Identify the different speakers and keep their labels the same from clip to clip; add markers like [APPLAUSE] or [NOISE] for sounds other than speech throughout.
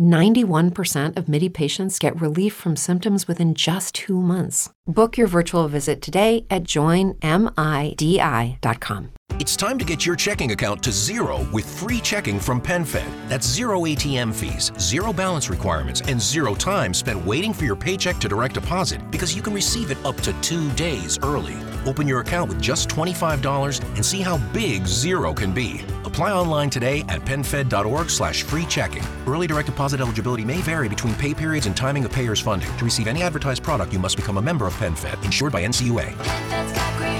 Speaker 1: 91% of MIDI patients get relief from symptoms within just two months. Book your virtual visit today at joinmidi.com.
Speaker 2: It's time to get your checking account to zero with free checking from PenFed. That's zero ATM fees, zero balance requirements, and zero time spent waiting for your paycheck to direct deposit because you can receive it up to two days early. Open your account with just $25 and see how big zero can be. Apply online today at penfed.org slash free checking. Early direct deposit eligibility may vary between pay periods and timing of payer's funding. To receive any advertised product, you must become a member of PenFed, insured by NCUA.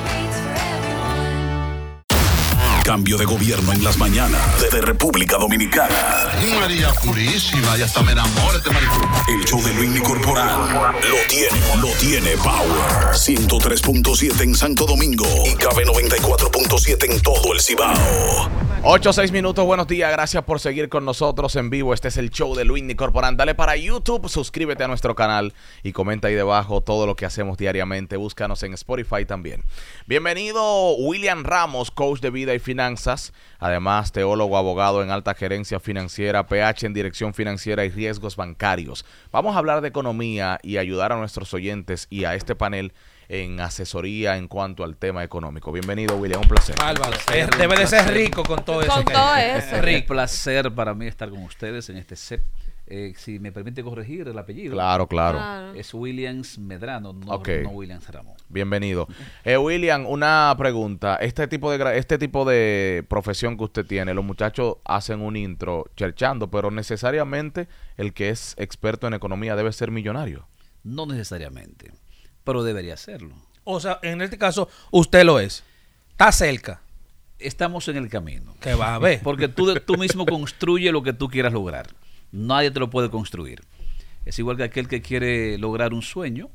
Speaker 3: Cambio de gobierno en las mañanas de República Dominicana.
Speaker 4: María Purísima, ya hasta me enamoro este maricón.
Speaker 3: El show de Luis Corporal lo tiene, lo tiene Power. 103.7 en Santo Domingo y cabe 94.7 en todo el Cibao.
Speaker 5: 8 6 minutos, buenos días, gracias por seguir con nosotros en vivo. Este es el show de Luis Corporán. Dale para YouTube, suscríbete a nuestro canal y comenta ahí debajo todo lo que hacemos diariamente. Búscanos en Spotify también. Bienvenido William Ramos, coach de vida y finanzas, además teólogo, abogado en alta gerencia financiera, PH en dirección financiera y riesgos bancarios. Vamos a hablar de economía y ayudar a nuestros oyentes y a este panel en asesoría en cuanto al tema económico. Bienvenido, William, un placer.
Speaker 6: Álvaro, debe de ser rico con todo eso.
Speaker 7: Con todo eso.
Speaker 6: Es un placer para mí estar con ustedes en este set. Eh, si me permite corregir el apellido.
Speaker 5: Claro, claro.
Speaker 7: Claro.
Speaker 6: Es Williams Medrano, no, Williams Ramón.
Speaker 5: Bienvenido. Eh, William, una pregunta. Este tipo de gra- este tipo de profesión que usted tiene, los muchachos hacen un intro cherchando, pero necesariamente el que es experto en economía debe ser millonario.
Speaker 6: No necesariamente, pero debería serlo.
Speaker 8: O sea, en este caso, usted lo es. Está cerca.
Speaker 6: Estamos en el camino.
Speaker 8: Que va a ver.
Speaker 6: Porque tú, tú mismo construye lo que tú quieras lograr. Nadie te lo puede construir. Es igual que aquel que quiere lograr un sueño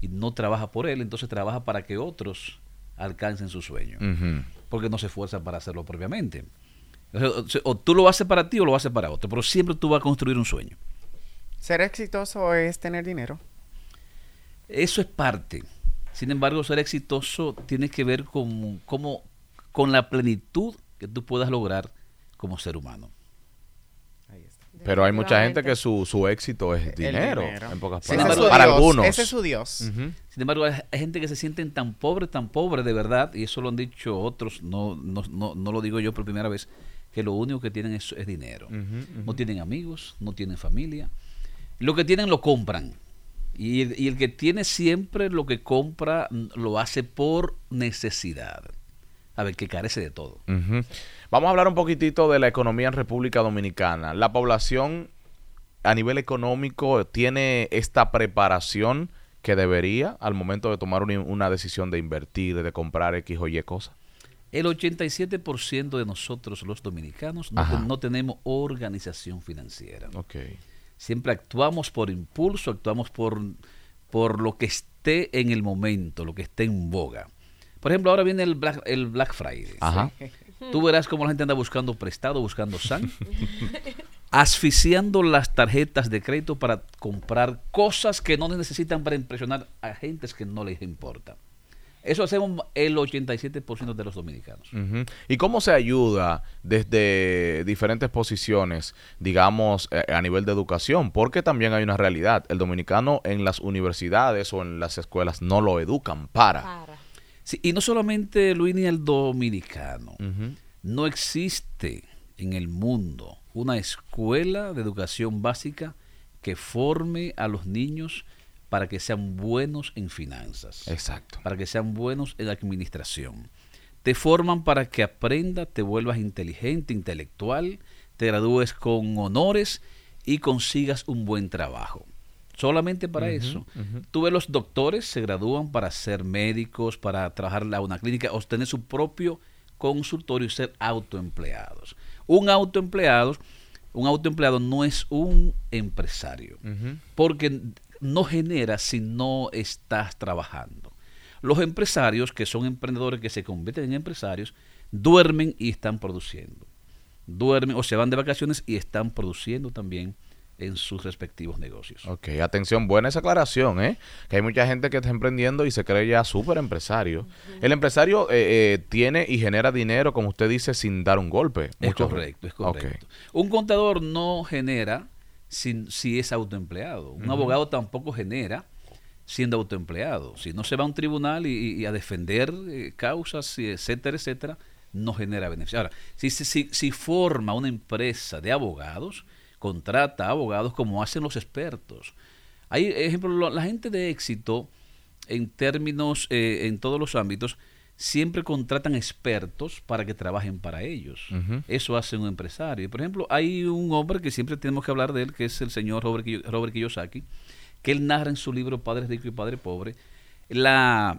Speaker 6: y no trabaja por él, entonces trabaja para que otros alcancen su sueño. Porque no se esfuerza para hacerlo propiamente. O sea, O tú lo haces para ti o lo haces para otro, pero siempre tú vas a construir un sueño.
Speaker 9: Ser exitoso es tener dinero.
Speaker 6: Eso es parte. Sin embargo, ser exitoso tiene que ver con, como- con la plenitud que tú puedas lograr como ser humano.
Speaker 5: Pero hay mucha gente que su, su éxito es dinero,
Speaker 9: dinero.
Speaker 5: en pocas palabras.
Speaker 6: embargo,
Speaker 5: Para
Speaker 9: Dios,
Speaker 5: algunos.
Speaker 9: Ese es su Dios.
Speaker 6: Sin embargo, hay, hay gente que se sienten tan pobres, tan pobres de verdad, y eso lo han dicho otros, no, no, no, no lo digo yo por primera vez, que lo único que tienen es, es dinero. No tienen amigos, no tienen familia. Lo que tienen lo compran. Y el, y el que tiene siempre lo que compra lo hace por necesidad. A ver, que carece de todo.
Speaker 5: Vamos a hablar un poquitito de la economía en República Dominicana. La población a nivel económico tiene esta preparación que debería al momento de tomar una, una decisión de invertir, de comprar X o Y cosas.
Speaker 6: El 87% de nosotros los dominicanos no, te- no tenemos organización financiera.
Speaker 5: Ok.
Speaker 6: Siempre actuamos por impulso, actuamos por, por lo que esté en el momento, lo que esté en boga. Por ejemplo, ahora viene el Black, el Black Friday.
Speaker 5: Ajá.
Speaker 6: Tú verás cómo la gente anda buscando prestado, buscando SAN, [LAUGHS] asfixiando las tarjetas de crédito para comprar cosas que no necesitan para impresionar a gentes que no les importa. Eso hacemos el 87% de los dominicanos.
Speaker 5: ¿Y cómo se ayuda desde diferentes posiciones, digamos, eh, a nivel de educación? Porque también hay una realidad. El dominicano en las universidades o en las escuelas no lo educan para.
Speaker 7: Para.
Speaker 6: Sí, y no solamente Luis ni el dominicano. No existe en el mundo una escuela de educación básica que forme a los niños para que sean buenos en finanzas,
Speaker 5: Exacto.
Speaker 6: para que sean buenos en administración. Te forman para que aprendas, te vuelvas inteligente, intelectual, te gradúes con honores y consigas un buen trabajo. Solamente para eso. Tú ves los doctores se gradúan para ser médicos, para trabajar en una clínica, o tener su propio consultorio y ser autoempleados. Un autoempleado, un autoempleado no es un empresario, porque no genera si no estás trabajando. Los empresarios, que son emprendedores que se convierten en empresarios, duermen y están produciendo. Duermen o se van de vacaciones y están produciendo también en sus respectivos negocios.
Speaker 5: Ok, atención, buena esa aclaración, ¿eh? Que hay mucha gente que está emprendiendo y se cree ya súper empresario. El empresario eh, eh, tiene y genera dinero, como usted dice, sin dar un golpe.
Speaker 6: Es
Speaker 5: Mucho-
Speaker 6: correcto, es correcto. Un contador no genera sin, si es autoempleado. Un abogado tampoco genera siendo autoempleado. Si no se va a un tribunal y, y a defender eh, causas, etcétera, etcétera, no genera beneficio. Ahora, si, si, si, si forma una empresa de abogados, contrata abogados como hacen los expertos. Hay, ejemplo, lo- la gente de éxito, en términos, eh, en todos los ámbitos, siempre contratan expertos para que trabajen para ellos. Eso hace un empresario. Por ejemplo, hay un hombre que siempre tenemos que hablar de él, que es el señor Robert, Robert Kiyosaki, que él narra en su libro Padre Rico y Padre Pobre la,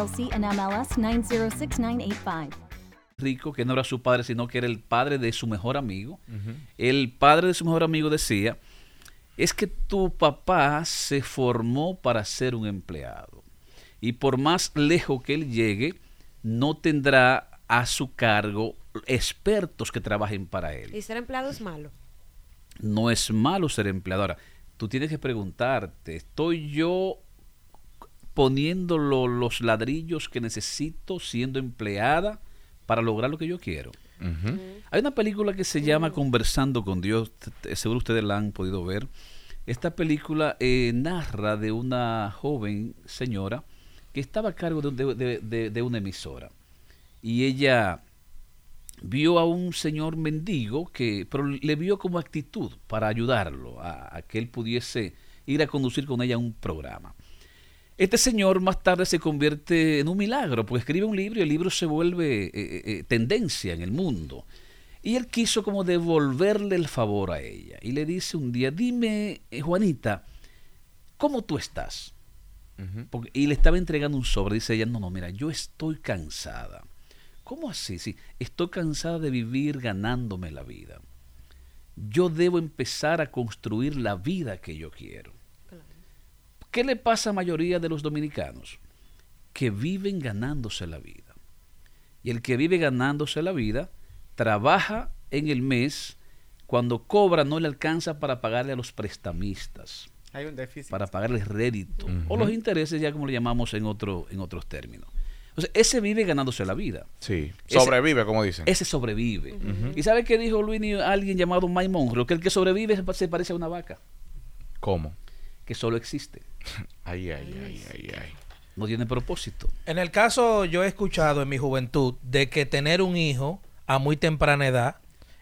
Speaker 7: and MLS 906985.
Speaker 6: rico, que no era su padre, sino que era el padre de su mejor amigo. El padre de su mejor amigo decía, es que tu papá se formó para ser un empleado. Y por más lejos que él llegue, no tendrá a su cargo expertos que trabajen para él.
Speaker 10: Y ser empleado es malo.
Speaker 6: No es malo ser empleado. Ahora, tú tienes que preguntarte, ¿estoy yo poniendo lo- los ladrillos que necesito siendo empleada para lograr lo que yo quiero? Hay una película que se llama Conversando con Dios, seguro ustedes la han podido ver. Esta película eh, narra de una joven señora que estaba a cargo de, un- de- de- de- de una emisora. Y ella vio a un señor mendigo que pero le vio como actitud para ayudarlo a, a que él pudiese ir a conducir con ella un programa. Este señor más tarde se convierte en un milagro, porque escribe un libro y el libro se vuelve eh, eh, eh, tendencia en el mundo. Y él quiso como devolverle el favor a ella. Y le dice un día, dime, Juanita, ¿cómo tú estás? Porque- y le estaba entregando un sobre. Dice ella, no, no, mira, yo estoy cansada. ¿Cómo así? Sí, estoy cansada de vivir ganándome la vida. Yo debo empezar a construir la vida que yo quiero. ¿Qué le pasa a la mayoría de los dominicanos? Que viven ganándose la vida. Y el que vive ganándose la vida trabaja en el mes, cuando cobra no le alcanza para pagarle a los prestamistas,
Speaker 9: Hay un déficit.
Speaker 6: para pagarles rédito, o los intereses ya como le llamamos en, otro, en otros términos. O sea, ese vive ganándose la vida.
Speaker 5: Sí,
Speaker 6: Ese-
Speaker 5: sobrevive, como dicen.
Speaker 6: Ese sobrevive. ¿Y sabe qué dijo Luis alguien llamado Mike Monroe? Que el que sobrevive se parece a una vaca,
Speaker 5: ¿Cómo?
Speaker 6: que solo existe. [LAUGHS]
Speaker 5: Ay, ay, ay, ay, ay.
Speaker 6: No tiene propósito.
Speaker 8: En el caso, yo he escuchado en mi juventud de que tener un hijo a muy temprana edad,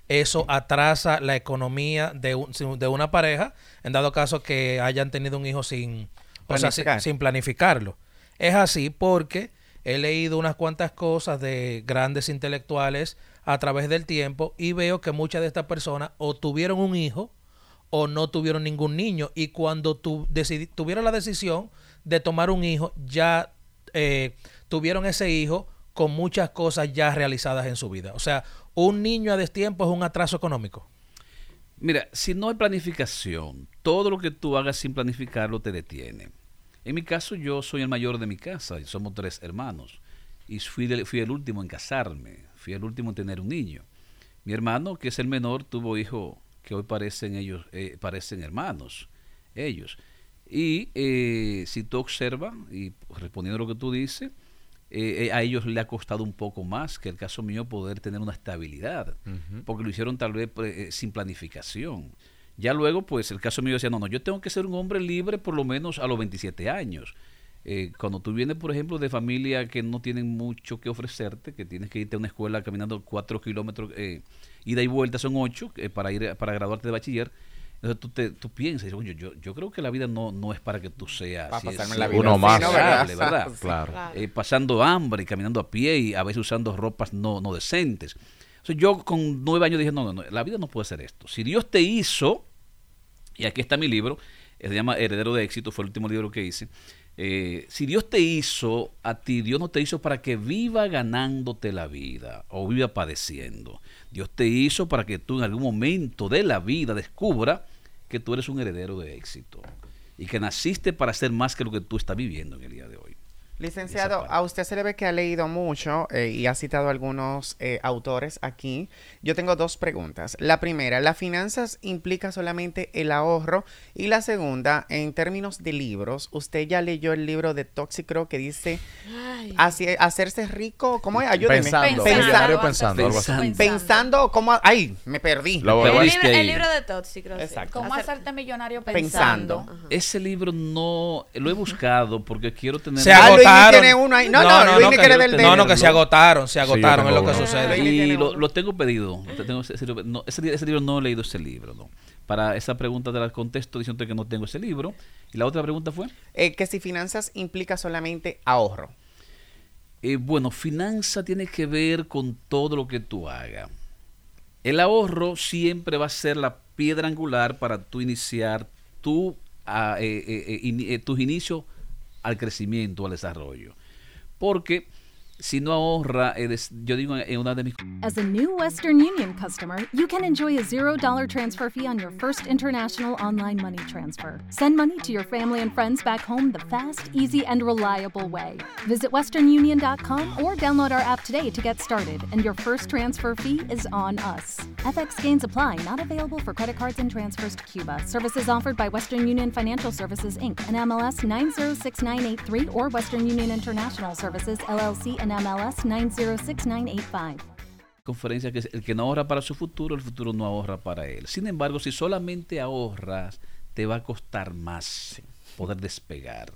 Speaker 8: eso atrasa la economía de, un- de una pareja, en dado caso que hayan tenido un hijo sin, o sea, sin,
Speaker 9: Planificar.
Speaker 8: sin planificarlo. Es así porque he leído unas cuantas cosas de grandes intelectuales a través del tiempo y veo que muchas de estas personas o tuvieron un hijo o no tuvieron ningún niño y cuando tu, tuvieron la decisión de tomar un hijo ya eh, tuvieron ese hijo con muchas cosas ya realizadas en su vida. O sea, un niño a destiempo es un atraso económico.
Speaker 6: Mira, si no hay planificación, todo lo que tú hagas sin planificarlo te detiene. En mi caso, yo soy el mayor de mi casa y somos tres hermanos. Y fui, fui el último en casarme, fui el último en tener un niño. Mi hermano, que es el menor, tuvo hijos que hoy parecen ellos, eh, parecen hermanos, ellos. Y eh, si tú observas, y respondiendo a lo que tú dices, eh, eh, a ellos le ha costado un poco más que el caso mío poder tener una estabilidad, porque lo hicieron tal vez pues, eh, sin planificación. Ya luego, pues el caso mío decía, no, no, yo tengo que ser un hombre libre por lo menos a los 27 años. Eh, cuando tú vienes, por ejemplo, de familia que no tienen mucho que ofrecerte, que tienes que irte a una escuela caminando cuatro kilómetros, eh, ida y vuelta son ocho, eh, para ir para graduarte de bachiller, Entonces tú, te, tú piensas, y dices, "Oye, yo, yo creo que la vida no, no es para que tú seas si-
Speaker 9: la vida
Speaker 5: Uno más.
Speaker 9: ¿Verdad?
Speaker 6: ¿verdad? [LAUGHS]
Speaker 9: Sí.
Speaker 5: Claro.
Speaker 6: Eh, pasando hambre y caminando a pie y a veces usando ropas no, no decentes. O sea, yo con nueve años dije, no, no, no, la vida no puede ser esto. Si Dios te hizo, y aquí está mi libro, eh, se llama Heredero de Éxito, fue el último libro que hice. Eh, si Dios te hizo a ti, Dios no te hizo para que viva ganándote la vida o viva padeciendo. Dios te hizo para que tú en algún momento de la vida descubra que tú eres un heredero de éxito y que naciste para ser más que lo que tú estás viviendo en el día de hoy.
Speaker 9: Licenciado, a usted se le ve que ha leído mucho eh, y ha citado algunos eh, autores aquí. Yo tengo dos preguntas. La primera, ¿las finanzas implica solamente el ahorro? Y la segunda, en términos de libros, usted ya leyó el libro de Tóxico que dice hacerse rico, ¿cómo es? Ayúdeme.
Speaker 5: Pensando,
Speaker 10: Pensando.
Speaker 5: millonario pensando, algo así.
Speaker 6: Pensando.
Speaker 9: Pensando, ¿cómo? Ay, me perdí.
Speaker 5: Lo-
Speaker 10: El, libro, el
Speaker 6: ahí.
Speaker 10: libro de sí.
Speaker 9: Exacto.
Speaker 11: ¿Cómo
Speaker 10: Hacer-
Speaker 11: hacerte millonario
Speaker 9: Pensando.
Speaker 11: pensando?
Speaker 6: Ese libro no lo he buscado porque quiero tener
Speaker 8: Se
Speaker 9: Luis
Speaker 8: agotaron.
Speaker 9: tiene uno ahí. No, no,
Speaker 8: no,
Speaker 9: ni
Speaker 8: que,
Speaker 9: quiere del de
Speaker 8: no, no, que se agotaron, se agotaron, es lo que
Speaker 5: uno.
Speaker 8: sucede.
Speaker 6: Y lo, tengo pedido. Tengo ese, libro, no, ese, ese libro no he leído ese libro, no. Para esa pregunta te la contesto diciendo que no tengo ese libro. Y la otra pregunta fue,
Speaker 9: Eh, que si finanzas implica solamente ahorro.
Speaker 6: eh, bueno, finanza tiene que ver con todo lo que tú hagas. El ahorro siempre va a ser la piedra angular para tú iniciar tu, ah, eh, eh, tus inicios al crecimiento, al desarrollo. Porque si no ahorra, eh, des- yo digo en una de mis
Speaker 7: As a new Western Union customer, you can enjoy a $0 transfer fee on your first international online money transfer. Send money to your family and friends back home the fast, easy, and reliable way. Visit westernunion.com or download our app today to get started, and your first transfer fee is on us. FX gains apply, not available for credit cards and transfers to Cuba. Services offered by Western Union Financial Services, Inc., and MLS 906983 or Western Union International Services, LLC, and MLS 906985.
Speaker 6: conferencia que es el que no ahorra para su futuro, el futuro no ahorra para él. Sin embargo, si solamente ahorras, te va a costar más poder despegar.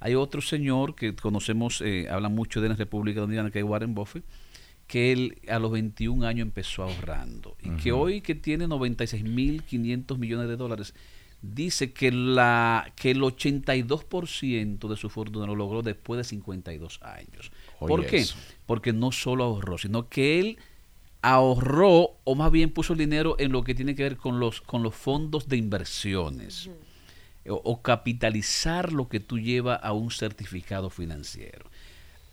Speaker 6: Hay otro señor que conocemos, eh, habla mucho de la República Dominicana, que es Warren Buffett, que él a los 21 años empezó ahorrando y que hoy que tiene 96.500 millones de dólares, dice que, la, que el 82% de su fortuna lo logró después de 52 años. ¿Por
Speaker 5: Oye,
Speaker 6: qué?
Speaker 5: eso.
Speaker 6: Porque no solo ahorró, sino que él ahorró o más bien puso el dinero en lo que tiene que ver con los, con los fondos de inversiones o, o capitalizar lo que tú llevas a un certificado financiero.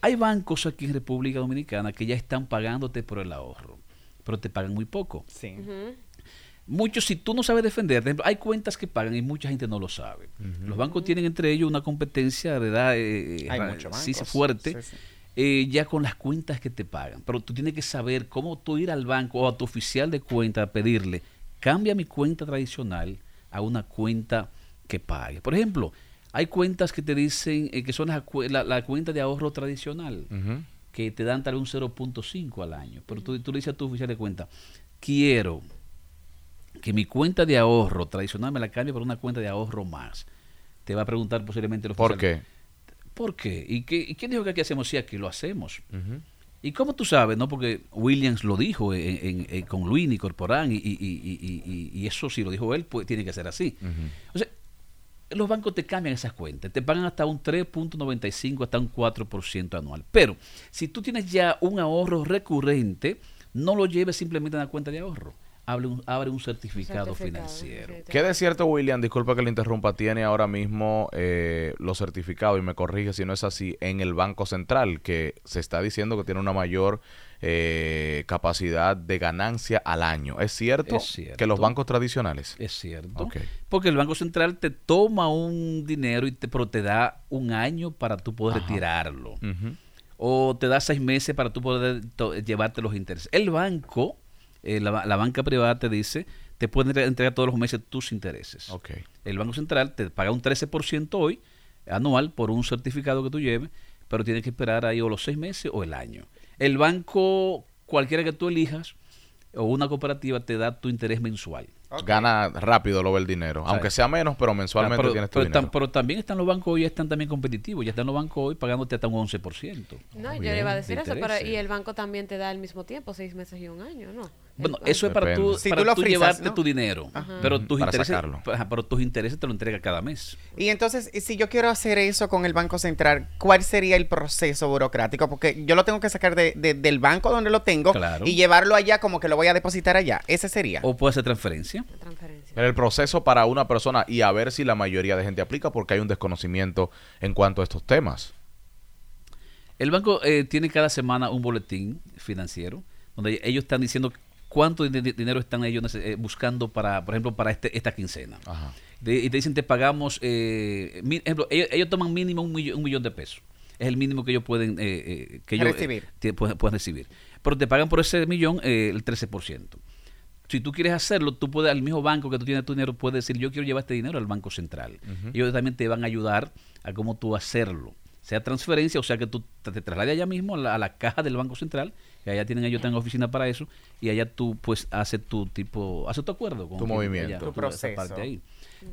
Speaker 6: Hay bancos aquí en República Dominicana que ya están pagándote por el ahorro, pero te pagan muy poco.
Speaker 9: Sí.
Speaker 6: Muchos, si tú no sabes defender, ejemplo, hay cuentas que pagan y mucha gente no lo sabe. Los bancos tienen entre ellos una competencia, ¿verdad? Eh,
Speaker 9: Hay
Speaker 6: ra-
Speaker 9: muchos
Speaker 6: sí,
Speaker 9: bancos.
Speaker 6: fuerte,
Speaker 9: Sí, sí.
Speaker 6: eh, ya con las cuentas que te pagan. Pero tú tienes que saber cómo tú ir al banco o a tu oficial de cuenta a pedirle, cambia mi cuenta tradicional a una cuenta que pague. Por ejemplo, hay cuentas que te dicen eh, que son las la, la cuenta de ahorro tradicional que te dan tal vez un 0.5 al año. Pero tú, tú le dices a tu oficial de cuenta, quiero que mi cuenta de ahorro tradicional me la cambie por una cuenta de ahorro más. Te va a preguntar posiblemente el
Speaker 5: ¿Por qué?
Speaker 6: ¿Por qué? ¿Y, qué, ¿Y quién dijo que aquí hacemos? Sí, aquí lo hacemos. ¿Y cómo tú sabes? no Porque Williams lo dijo en- en- en- con Luis y Corporán y, y- y- eso si lo dijo él, pues tiene que ser así. O sea, los bancos te cambian esas cuentas, te pagan hasta un 3.95, hasta un 4% anual. Pero si tú tienes ya un ahorro recurrente, no lo lleves simplemente a una cuenta de ahorro. Abre un, abre un certificado,
Speaker 10: Certificado,
Speaker 6: financiero.
Speaker 5: ¿Qué de cierto, William? Disculpa que le interrumpa. Tiene ahora mismo eh, los certificados, y me corrige si no es así, en el Banco Central, que se está diciendo que tiene una mayor eh, capacidad de ganancia al año. ¿Es cierto,
Speaker 6: Es cierto.
Speaker 5: que los bancos tradicionales?
Speaker 6: Es cierto. Porque el Banco Central te toma un dinero, y te, pero te da un año para tú poder
Speaker 5: Ajá.
Speaker 6: retirarlo. O te da seis meses para tú poder llevarte los intereses. El banco, eh, la, la banca privada te dice, te puede entre- entregar todos los meses tus intereses. El Banco Central te paga un 13% hoy, anual, por un certificado que tú lleves, pero tienes que esperar ahí o los seis meses o el año. El banco, cualquiera que tú elijas, o una cooperativa, te da tu interés mensual.
Speaker 5: Gana rápido lo ve el dinero. Aunque sea menos, pero mensualmente
Speaker 6: pero,
Speaker 5: tienes tu
Speaker 6: pero
Speaker 5: dinero.
Speaker 6: tam- pero también están los bancos hoy, están también competitivos. Ya están los bancos hoy pagándote hasta un 11%.
Speaker 10: No,
Speaker 6: Muy
Speaker 10: yo le iba a decir
Speaker 6: de
Speaker 10: eso, pero y el banco también te da al mismo tiempo, seis meses y un año, ¿no?
Speaker 6: Bueno, eso es para tú,
Speaker 9: Si
Speaker 6: para
Speaker 9: tú lo
Speaker 6: tú
Speaker 9: frisas,
Speaker 6: llevarte
Speaker 9: ¿no?
Speaker 6: tu dinero, pero tus
Speaker 5: Para
Speaker 6: intereses,
Speaker 5: sacarlo.
Speaker 6: ajá, pero tus intereses te lo entrega cada mes.
Speaker 9: Y entonces, si yo quiero hacer eso con el Banco Central, ¿cuál sería el proceso burocrático? Porque yo lo tengo que sacar de- de- del banco donde lo tengo
Speaker 6: Claro.
Speaker 9: y llevarlo allá como que lo voy a depositar allá. Ese sería.
Speaker 6: O puede hacer transferencia.
Speaker 10: Transferencia.
Speaker 5: El proceso para una persona y a ver si la mayoría de gente aplica porque hay un desconocimiento en cuanto a estos temas.
Speaker 6: El banco eh, tiene cada semana un boletín financiero donde ellos están diciendo cuánto di- di- dinero están ellos eh, buscando para, por ejemplo, para este, esta quincena.
Speaker 5: Ajá.
Speaker 6: De- y te dicen, te pagamos, eh, mi- ejemplo, ellos, ellos toman mínimo un millón, un millón de pesos. Es el mínimo que ellos pueden, eh, eh, que ellos, eh,
Speaker 9: Recibir.
Speaker 6: pueden, pueden recibir. Pero te pagan por ese millón eh, el 13%. Si tú quieres hacerlo, tú puedes, al mismo banco que tú tienes tu dinero, puedes decir, yo quiero llevar este dinero al Banco Central. Ellos también te van a ayudar a cómo tú hacerlo. Sea transferencia, o sea que tú te, te traslades allá mismo a la, a la caja del Banco Central, que allá tienen ellos, tienen oficina para eso, y allá tú pues haces tu tipo, haces tu acuerdo con
Speaker 5: Tu
Speaker 6: quien-
Speaker 5: movimiento.
Speaker 6: allá,
Speaker 9: Tu proceso.
Speaker 6: parte ahí.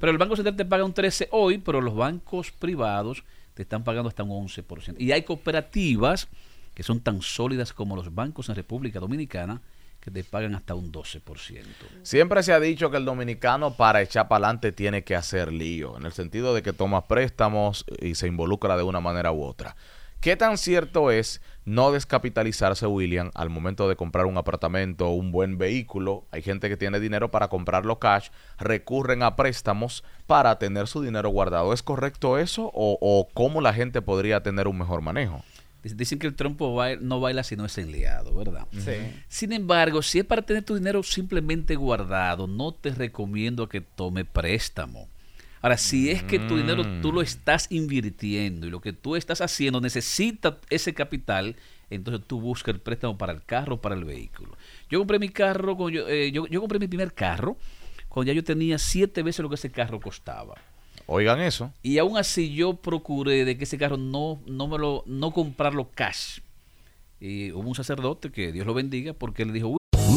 Speaker 6: Pero el Banco Central te paga un 13 hoy, pero los bancos privados te están pagando hasta un 11%. Y hay cooperativas que son tan sólidas como los bancos en República Dominicana que te pagan hasta un 12%.
Speaker 5: Siempre se ha dicho que el dominicano para echar para adelante tiene que hacer lío, en el sentido de que toma préstamos y se involucra de una manera u otra. ¿Qué tan cierto es no descapitalizarse, William, al momento de comprar un apartamento o un buen vehículo? Hay gente que tiene dinero para comprarlo cash, recurren a préstamos para tener su dinero guardado. ¿Es correcto eso o, o cómo la gente podría tener un mejor manejo?
Speaker 6: Dic- Dicen que el trompo no baila si no es enliado, ¿verdad?
Speaker 9: Sí.
Speaker 6: Sin embargo, si es para tener tu dinero simplemente guardado, no te recomiendo que tome préstamo. Ahora, si es que tu dinero tú lo estás invirtiendo y lo que tú estás haciendo necesita ese capital, entonces tú buscas el préstamo para el carro o para el vehículo. Yo compré mi carro, yo, eh, yo, yo compré mi primer carro cuando ya yo tenía siete veces lo que ese carro costaba.
Speaker 5: Oigan eso.
Speaker 6: Y aún así yo procuré de que ese carro no, no me lo, no comprarlo cash. Y hubo un sacerdote que Dios lo bendiga porque él dijo,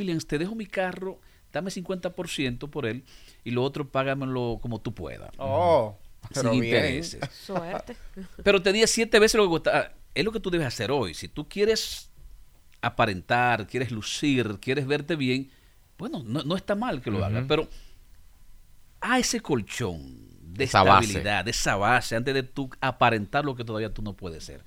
Speaker 6: Williams, te dejo mi carro, dame 50% por él y lo otro págamelo como tú puedas.
Speaker 9: Oh, pero
Speaker 6: sin
Speaker 9: bien.
Speaker 6: intereses. [LAUGHS]
Speaker 10: Suerte.
Speaker 6: Pero te di siete veces lo que costaba. Es lo que tú debes hacer hoy. Si tú quieres aparentar, quieres lucir, quieres verte bien, bueno, no, no está mal que lo hagas, pero a ese colchón de
Speaker 5: Esa base.
Speaker 6: estabilidad, de esa base, antes de tú aparentar lo que todavía tú no puedes ser.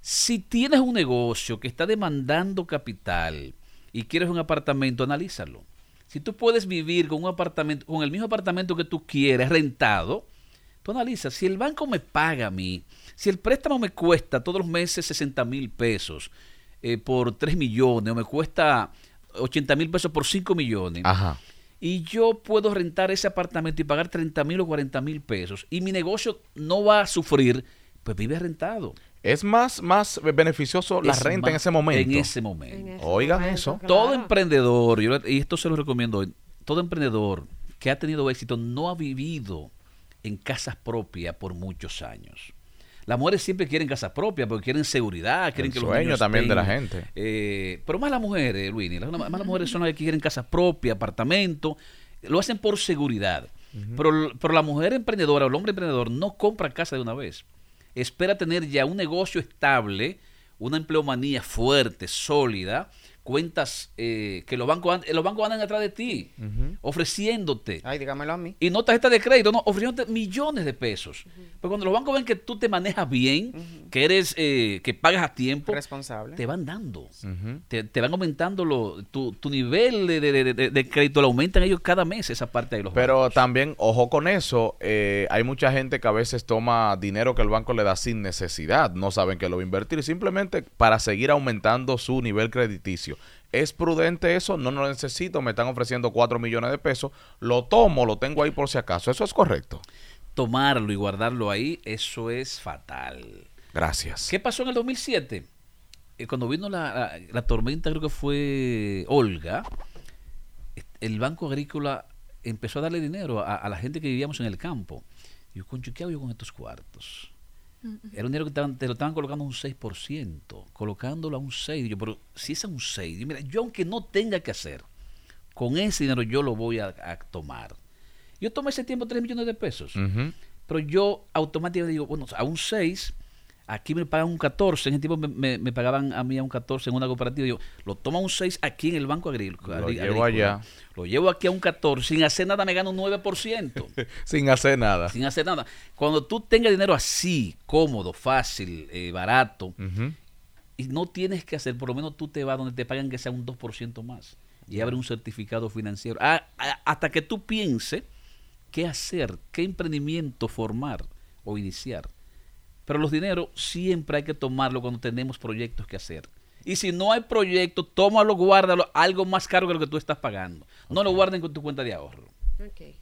Speaker 6: Si tienes un negocio que está demandando capital y quieres un apartamento, analízalo. Si tú puedes vivir con un apartamento, con el mismo apartamento que tú quieres, rentado, tú analizas, si el banco me paga a mí, si el préstamo me cuesta todos los meses 60 mil pesos eh, por 3 millones, o me cuesta 80 mil pesos por 5 millones,
Speaker 5: Ajá.
Speaker 6: y yo puedo rentar ese apartamento y pagar 30 mil o 40 mil pesos, y mi negocio no va a sufrir, pues vive rentado.
Speaker 5: ¿Es más, más beneficioso la
Speaker 6: Es
Speaker 5: renta en ese momento?
Speaker 6: En ese momento.
Speaker 10: En ese
Speaker 5: Oigan
Speaker 10: momento,
Speaker 5: eso.
Speaker 10: claro.
Speaker 6: Todo emprendedor, yo y esto se lo recomiendo hoy, todo emprendedor que ha tenido éxito no ha vivido en casas propias por muchos años. Las mujeres siempre quieren casa propia porque quieren seguridad, quieren
Speaker 5: El
Speaker 6: que los
Speaker 5: sueño
Speaker 6: niños
Speaker 5: también de la gente.
Speaker 6: eh, pero más las mujeres, Luini, las, más las mujeres son las que quieren casa propia, apartamento, lo hacen por seguridad. pero, pero la mujer emprendedora o el hombre emprendedor no compra casa de una vez. Espera tener ya un negocio estable, una empleomanía fuerte, sólida, cuentas eh, que los bancos, an- los bancos andan atrás de ti, ofreciéndote.
Speaker 9: Ay, dígamelo a mí.
Speaker 6: Y no tarjeta de crédito, no, ofreciéndote millones de pesos. Pero cuando los bancos ven que tú te manejas bien, que eres, eh, que pagas a tiempo,
Speaker 9: Responsable.
Speaker 6: te van dando. te, te van aumentando lo, tu, tu nivel de, de- de- de crédito, lo aumentan ellos cada mes, esa parte de los
Speaker 5: Pero
Speaker 6: bancos.
Speaker 5: también, ojo con eso, eh, hay mucha gente que a veces toma dinero que el banco le da sin necesidad, no saben que lo va a invertir, simplemente para seguir aumentando su nivel crediticio. ¿Es prudente eso? No, no lo necesito, me están ofreciendo 4 millones de pesos, lo tomo, lo tengo ahí por si acaso. ¿Eso es correcto?
Speaker 6: Tomarlo y guardarlo ahí, eso es fatal.
Speaker 5: Gracias.
Speaker 6: ¿Qué pasó en el 2007? Eh, cuando vino la, la- la tormenta, creo que fue Olga, el Banco Agrícola empezó a darle dinero a, a la gente que vivíamos en el campo. Y yo, ¿qué hago yo con estos cuartos? Era un dinero que estaban- te lo estaban colocando a un 6%, colocándolo a un 6%. Yo, pero si es a un 6%, y mira, yo aunque no tenga que hacer, con ese dinero yo lo voy a, a tomar. Yo tomé ese tiempo 3 millones de pesos, pero yo automáticamente digo, bueno, a un 6, aquí me pagan un 14, en ese tiempo me, me- me pagaban a mí a un 14 en una cooperativa, yo lo tomo a un 6 aquí en el Banco Agrícola.
Speaker 5: Lo llevo allá.
Speaker 6: Lo llevo aquí a un 14, sin hacer nada me gano un 9%. [LAUGHS]
Speaker 5: Sin hacer nada.
Speaker 6: sin hacer nada. Cuando tú tengas dinero así, cómodo, fácil, eh, barato, y no tienes que hacer, por lo menos tú te vas donde te pagan que sea un 2% más y abre un certificado financiero. Ah, ah, hasta que tú pienses qué hacer, qué emprendimiento formar o iniciar. Pero los dineros siempre hay que tomarlo cuando tenemos proyectos que hacer. Y si no hay proyecto, tómalo, guárdalo, algo más caro que lo que tú estás pagando. No lo guarden con tu cuenta de ahorro.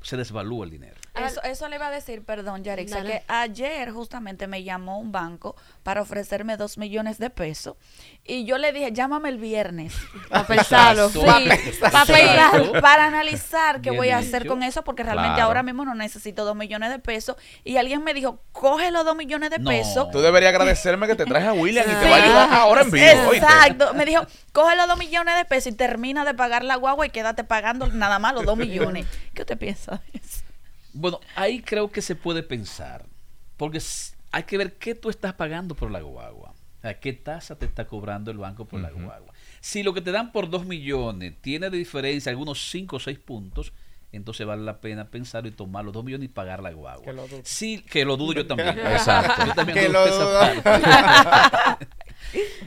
Speaker 6: Se desvalúa el dinero.
Speaker 10: Eso, eso le iba a decir, perdón, Yarixa,
Speaker 12: Dale.
Speaker 10: que ayer justamente me llamó un banco para ofrecerme dos millones de pesos y yo le dije, llámame el viernes. [LAUGHS]
Speaker 12: Pa' pensarlo.
Speaker 10: Sí, [LAUGHS]
Speaker 12: Pa'
Speaker 10: pa' pensar, para analizar qué
Speaker 6: Bien
Speaker 10: voy a hacer con eso, porque realmente
Speaker 5: Claro.
Speaker 10: ahora mismo no necesito dos millones de pesos. Y alguien me dijo, coge los dos millones de
Speaker 6: No.
Speaker 10: pesos.
Speaker 5: Tú deberías agradecerme que te traes a William y te va a ayudar ahora en vivo. ¿oíste?
Speaker 10: Exacto. Me dijo, coge los dos millones de pesos y termina de pagar la guagua y quédate pagando nada más los dos millones. [LAUGHS] ¿Qué usted piensa de eso?
Speaker 6: Bueno, ahí creo que se puede pensar, porque hay que ver qué tú estás pagando por la guagua, o sea, qué tasa te está cobrando el banco por la guagua. Si lo que te dan por 2 millones tiene de diferencia algunos 5 o 6 puntos, entonces vale la pena pensar y tomar los 2 millones y pagar la guagua.
Speaker 9: Que lo dudo.
Speaker 6: Sí, que lo dudo yo también. [LAUGHS]
Speaker 5: Exacto.
Speaker 6: Yo también
Speaker 9: Que
Speaker 6: dudo
Speaker 9: lo
Speaker 6: esa
Speaker 9: dudo.
Speaker 6: parte. [LAUGHS]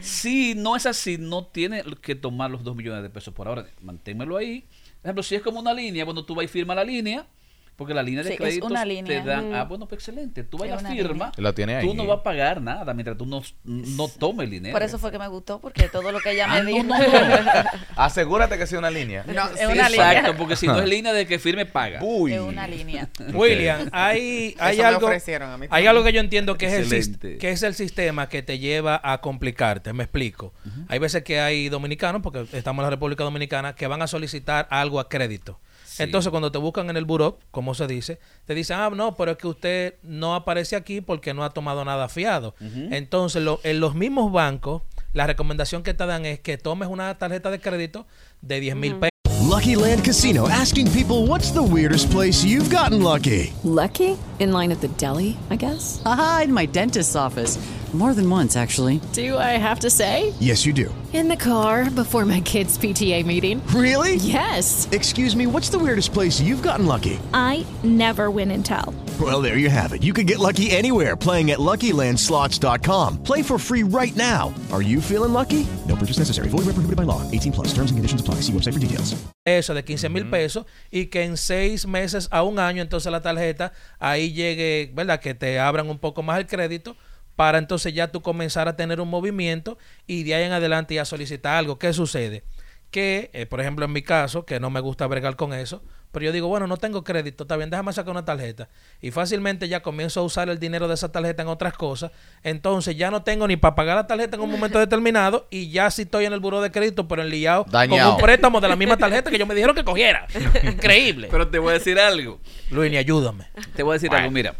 Speaker 6: Si no es así, no tiene que tomar los 2 millones de pesos por ahora. Manténmelo ahí. Por ejemplo, si es como una línea, bueno, tú vas y firma la línea, porque la línea de
Speaker 10: Sí, es
Speaker 6: créditos
Speaker 10: una
Speaker 6: te
Speaker 10: línea.
Speaker 6: dan, ah, bueno, pues excelente, tú vas
Speaker 10: Es
Speaker 6: la firma,
Speaker 5: línea. La tiene
Speaker 6: tú
Speaker 5: ahí.
Speaker 6: no vas a pagar nada mientras tú no, no tomes el dinero.
Speaker 10: Por eso fue que me gustó, porque todo lo que ella me
Speaker 6: Ah,
Speaker 10: dijo.
Speaker 6: no, no. [LAUGHS]
Speaker 5: Asegúrate que sea una línea.
Speaker 9: No,
Speaker 10: Es
Speaker 9: sí,
Speaker 10: una línea.
Speaker 6: Exacto, porque si no es [LAUGHS] línea de que firme, paga.
Speaker 5: Uy.
Speaker 10: Es una línea.
Speaker 8: William, hay, hay
Speaker 9: Eso
Speaker 8: algo,
Speaker 9: ofrecieron a mí
Speaker 8: hay algo que yo entiendo que es, el, que es el sistema que te lleva a complicarte. Me explico. Hay veces que hay dominicanos, porque estamos en la República Dominicana, que van a solicitar algo a crédito. Entonces, cuando te buscan en el buró, como se dice, te dicen, ah, no, pero es que usted no aparece aquí porque no ha tomado nada fiado. Entonces, lo- en los mismos bancos, la recomendación que te dan es que tomes una tarjeta de crédito de 10 mil pesos.
Speaker 11: Lucky Land Casino asking people what's the weirdest place you've gotten lucky?
Speaker 13: Lucky? In line at the deli, I guess?
Speaker 14: Haha, in my dentist's office. More than once, actually.
Speaker 13: Do I have to say?
Speaker 11: Yes, you do.
Speaker 13: In the car before my kids' PTA meeting.
Speaker 11: Really?
Speaker 13: Yes.
Speaker 11: Excuse me, what's the weirdest place you've gotten lucky?
Speaker 12: I never win and tell.
Speaker 11: Well, there you have it. You can get lucky anywhere playing at LuckyLandSlots.com. Play for free right now. Are you feeling lucky? No purchase necessary. Void where prohibited by law. 18 plus. Terms and conditions apply. See website for details.
Speaker 8: eso de 15 mil mm. pesos y que en seis meses a un año entonces la tarjeta ahí llegue, ¿verdad? Que te abran un poco más el crédito para entonces ya tú comenzar a tener un movimiento y de ahí en adelante ya solicitar algo. ¿Qué sucede? Que, eh, por ejemplo, en mi caso, que no me gusta bregar con eso, pero yo digo, bueno, no tengo crédito, está bien, déjame sacar una tarjeta. Y fácilmente ya comienzo a usar el dinero de esa tarjeta en otras cosas. Entonces ya no tengo ni para pagar la tarjeta en un momento [LAUGHS] determinado y ya sí estoy en el buro de crédito, pero enliado con
Speaker 5: Dañado.
Speaker 8: un préstamo de la misma [LAUGHS] tarjeta que yo me dijeron que cogiera. [LAUGHS] Increíble.
Speaker 6: Pero te voy a decir algo.
Speaker 8: Luini, ayúdame.
Speaker 6: Te voy a decir algo, mira.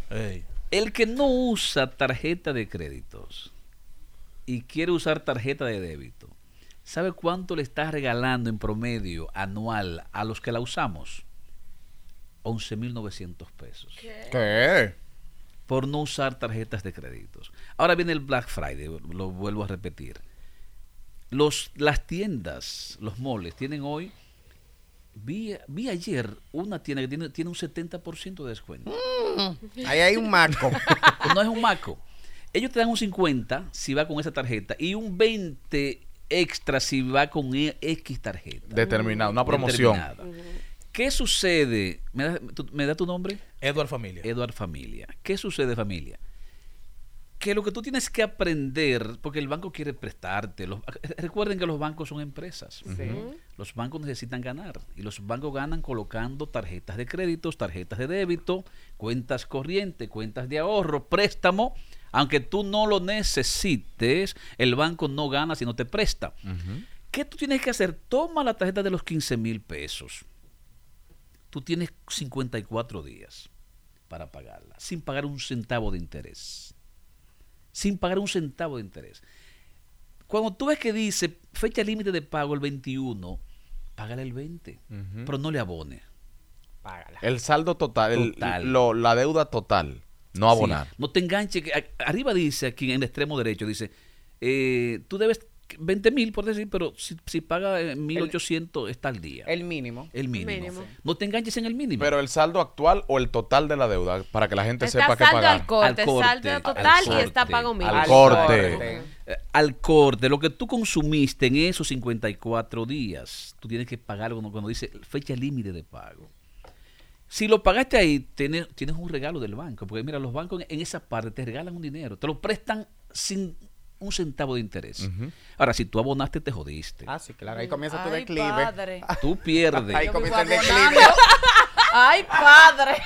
Speaker 6: El que no usa tarjeta de créditos y quiere usar tarjeta de débito, ¿sabe cuánto le estás regalando en promedio anual a los que la usamos? 11.900 pesos.
Speaker 5: ¿Qué?
Speaker 6: Por no usar tarjetas de créditos. Ahora viene el Black Friday, lo vuelvo a repetir. Los, las tiendas, los moles, tienen hoy. Vi, vi ayer una tienda que tiene, tiene un 70% de descuento.
Speaker 9: Ahí hay un marco. [LAUGHS]
Speaker 6: no es un maco. Ellos te dan un 50 si va con esa tarjeta y un 20 extra si va con E- X tarjeta.
Speaker 5: Determinado, una promoción.
Speaker 6: ¿Qué sucede? ¿Me da, tu, me da tu nombre?
Speaker 8: Edward Familia.
Speaker 6: Edward Familia. ¿Qué sucede, familia? Que lo que tú tienes que aprender, porque el banco quiere prestarte. los- [LAUGHS] recuerden que los bancos son empresas. Los bancos necesitan ganar. Y los bancos ganan colocando tarjetas de créditos, tarjetas de débito, cuentas corrientes, cuentas de ahorro, préstamo. Aunque tú no lo necesites, el banco no gana si no te presta. ¿Qué tú tienes que hacer? Toma la tarjeta de los 15 mil pesos. tú tienes 54 días para pagarla, sin pagar un centavo de interés. Sin pagar un centavo de interés. Cuando tú ves que dice fecha límite de pago el 21, págale el 20, pero no le abone.
Speaker 5: El saldo total, el- lo- la deuda total, no abonar.
Speaker 6: Sí, no te enganches. que a- Arriba dice, aquí en el extremo derecho, dice, eh, tú debes 20 mil, por decir, pero si, si paga eh, 1.800 está al día.
Speaker 9: El mínimo.
Speaker 6: El mínimo.
Speaker 10: Mínimo.
Speaker 6: No te enganches en el mínimo.
Speaker 5: Pero el saldo actual o el total de la deuda, para que la gente
Speaker 10: Está
Speaker 5: sepa qué pagar.
Speaker 10: al corte,
Speaker 6: Al corte,
Speaker 10: saldo
Speaker 6: al
Speaker 10: total y
Speaker 6: corte,
Speaker 10: está pago mínimo.
Speaker 5: Al corte.
Speaker 6: Eh, al corte, lo que tú consumiste en esos 54 días, tú tienes que pagarlo cuando, cuando dice fecha límite de pago. Si lo pagaste ahí, tienes, tienes un regalo del banco, porque mira, los bancos en esa parte te regalan un dinero, te lo prestan sin un centavo de interés. Ahora, si tú abonaste, te jodiste.
Speaker 9: Ah, sí, claro. Ahí comienza tu
Speaker 10: Ay,
Speaker 9: declive.
Speaker 10: padre.
Speaker 6: Tú pierdes.
Speaker 9: Ahí comienza el declive.
Speaker 10: Ay, padre.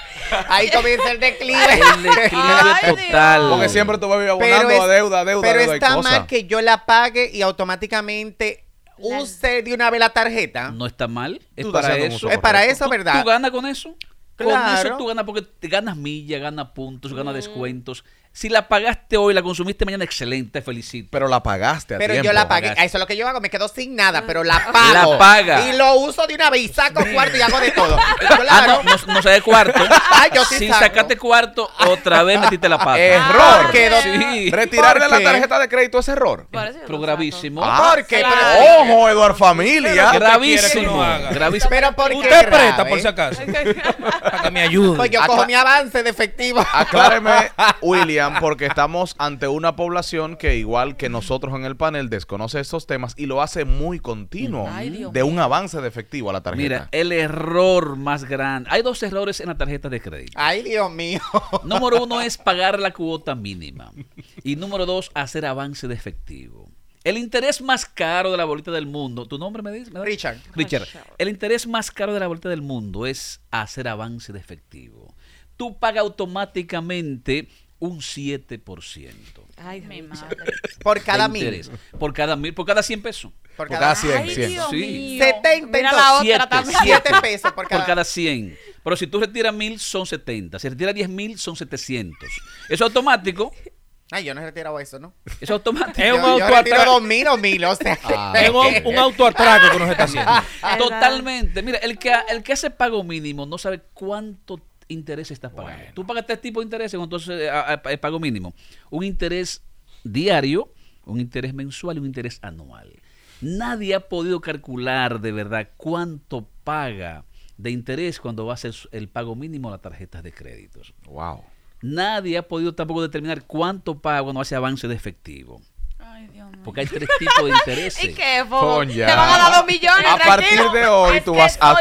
Speaker 9: Ahí comienza el declive.
Speaker 6: El declive
Speaker 10: Ay,
Speaker 6: total.
Speaker 5: Porque siempre tú vas
Speaker 9: Pero
Speaker 5: abonando
Speaker 9: es-
Speaker 5: a deuda, a deuda,
Speaker 9: Pero
Speaker 5: deuda
Speaker 9: está mal que yo la pague y automáticamente use de una vez la tarjeta.
Speaker 6: No está mal. Es
Speaker 5: Tú
Speaker 6: para eso.
Speaker 9: Es para eso,
Speaker 6: ¿Tú-
Speaker 9: ¿verdad?
Speaker 6: ¿Tú ganas con eso? Con
Speaker 9: Claro.
Speaker 6: eso tú ganas porque te ganas millas, ganas puntos, ganas descuentos. Si la pagaste hoy, la consumiste mañana, excelente, felicito.
Speaker 5: Pero la pagaste a
Speaker 9: Pero
Speaker 5: tiempo.
Speaker 9: yo la pagué.
Speaker 6: pagaste.
Speaker 9: Eso es lo que yo hago. Me quedo sin nada, pero la pago.
Speaker 6: La paga.
Speaker 9: Y lo uso de una vez. y Saco cuarto y hago de todo. [LAUGHS]
Speaker 6: Ah, no, no, no saques cuarto. [LAUGHS]
Speaker 9: Ay, yo sí
Speaker 6: si
Speaker 9: saco.
Speaker 6: sacaste cuarto, otra vez metiste la pata.
Speaker 5: Error.
Speaker 9: ¿Por qué, don-
Speaker 6: Sí.
Speaker 5: Retirarle
Speaker 9: ¿Por
Speaker 5: la tarjeta de crédito es error.
Speaker 6: Pero gravísimo.
Speaker 5: Ah,
Speaker 9: ¿Por qué?
Speaker 10: claro.
Speaker 9: Pero-
Speaker 5: Ojo, Eduard Familia.
Speaker 6: gravísimo. gravísimo.
Speaker 9: Pero ¿por qué
Speaker 8: Usted presta, por si acaso. [LAUGHS] Para que me ayude.
Speaker 9: Pues yo
Speaker 5: Acla-
Speaker 9: cojo mi avance de efectivo.
Speaker 5: Acláreme, William, porque estamos ante una población que, igual que nosotros en el panel, desconoce estos temas y lo hace muy continuo.
Speaker 10: Ay, Dios
Speaker 5: de un avance de efectivo a la tarjeta.
Speaker 6: Mira, el error más grande. Hay dos errores en la tarjeta de crédito.
Speaker 9: Ay, Dios mío.
Speaker 6: Número uno es pagar la cuota mínima. Y número dos, hacer avance de efectivo. El interés más caro de la bolita del mundo. ¿Tu nombre me dice? me da?
Speaker 9: Richard.
Speaker 6: Richard. El interés más caro de la bolita del mundo es hacer avance de efectivo. Tú pagas automáticamente un 7%.
Speaker 10: Ay, mi madre. [LAUGHS]
Speaker 9: Por cada mil.
Speaker 6: Por cada mil, por cada 100 pesos.
Speaker 9: Por
Speaker 5: Por
Speaker 9: cada
Speaker 5: cada 100,
Speaker 10: Ay,
Speaker 5: 100.
Speaker 10: Dios
Speaker 6: Sí.
Speaker 10: mío.
Speaker 9: 70
Speaker 10: Mira la
Speaker 6: Siete,
Speaker 10: otra también.
Speaker 6: siete.
Speaker 9: 7 pesos por cada.
Speaker 6: por cada 100. Pero si tú retiras mil, son 70. Si retiras 10 mil, son 700. Eso automático.
Speaker 9: Ay, yo no he retirado eso, ¿no?
Speaker 6: Eso automático.
Speaker 8: Es un [LAUGHS]
Speaker 9: Yo, yo
Speaker 8: auto
Speaker 9: retiro
Speaker 8: atrás.
Speaker 9: dos mil o mil, o sea. [LAUGHS]
Speaker 8: Es un, un autoatraco que nos está haciendo.
Speaker 6: Totalmente. Mira, el que, el que hace pago mínimo no sabe cuánto interés estás pagando. Tú pagas tres tipos de intereses cuando entonces a- a- a- pago mínimo. Un interés diario, un interés mensual y un interés anual. Nadie ha podido calcular de verdad cuánto paga de interés cuando va a hacer su- el pago mínimo a las tarjetas de créditos.
Speaker 5: Wow.
Speaker 6: Nadie ha podido tampoco determinar cuánto paga cuando hace avance de efectivo.
Speaker 10: Ay, Dios mío.
Speaker 6: Porque hay tres tipos de [LAUGHS] intereses.
Speaker 10: ¿Y qué, Te van a dar dos millones,
Speaker 5: A partir
Speaker 10: tranquilo.
Speaker 5: de hoy
Speaker 10: Es
Speaker 5: tú vas a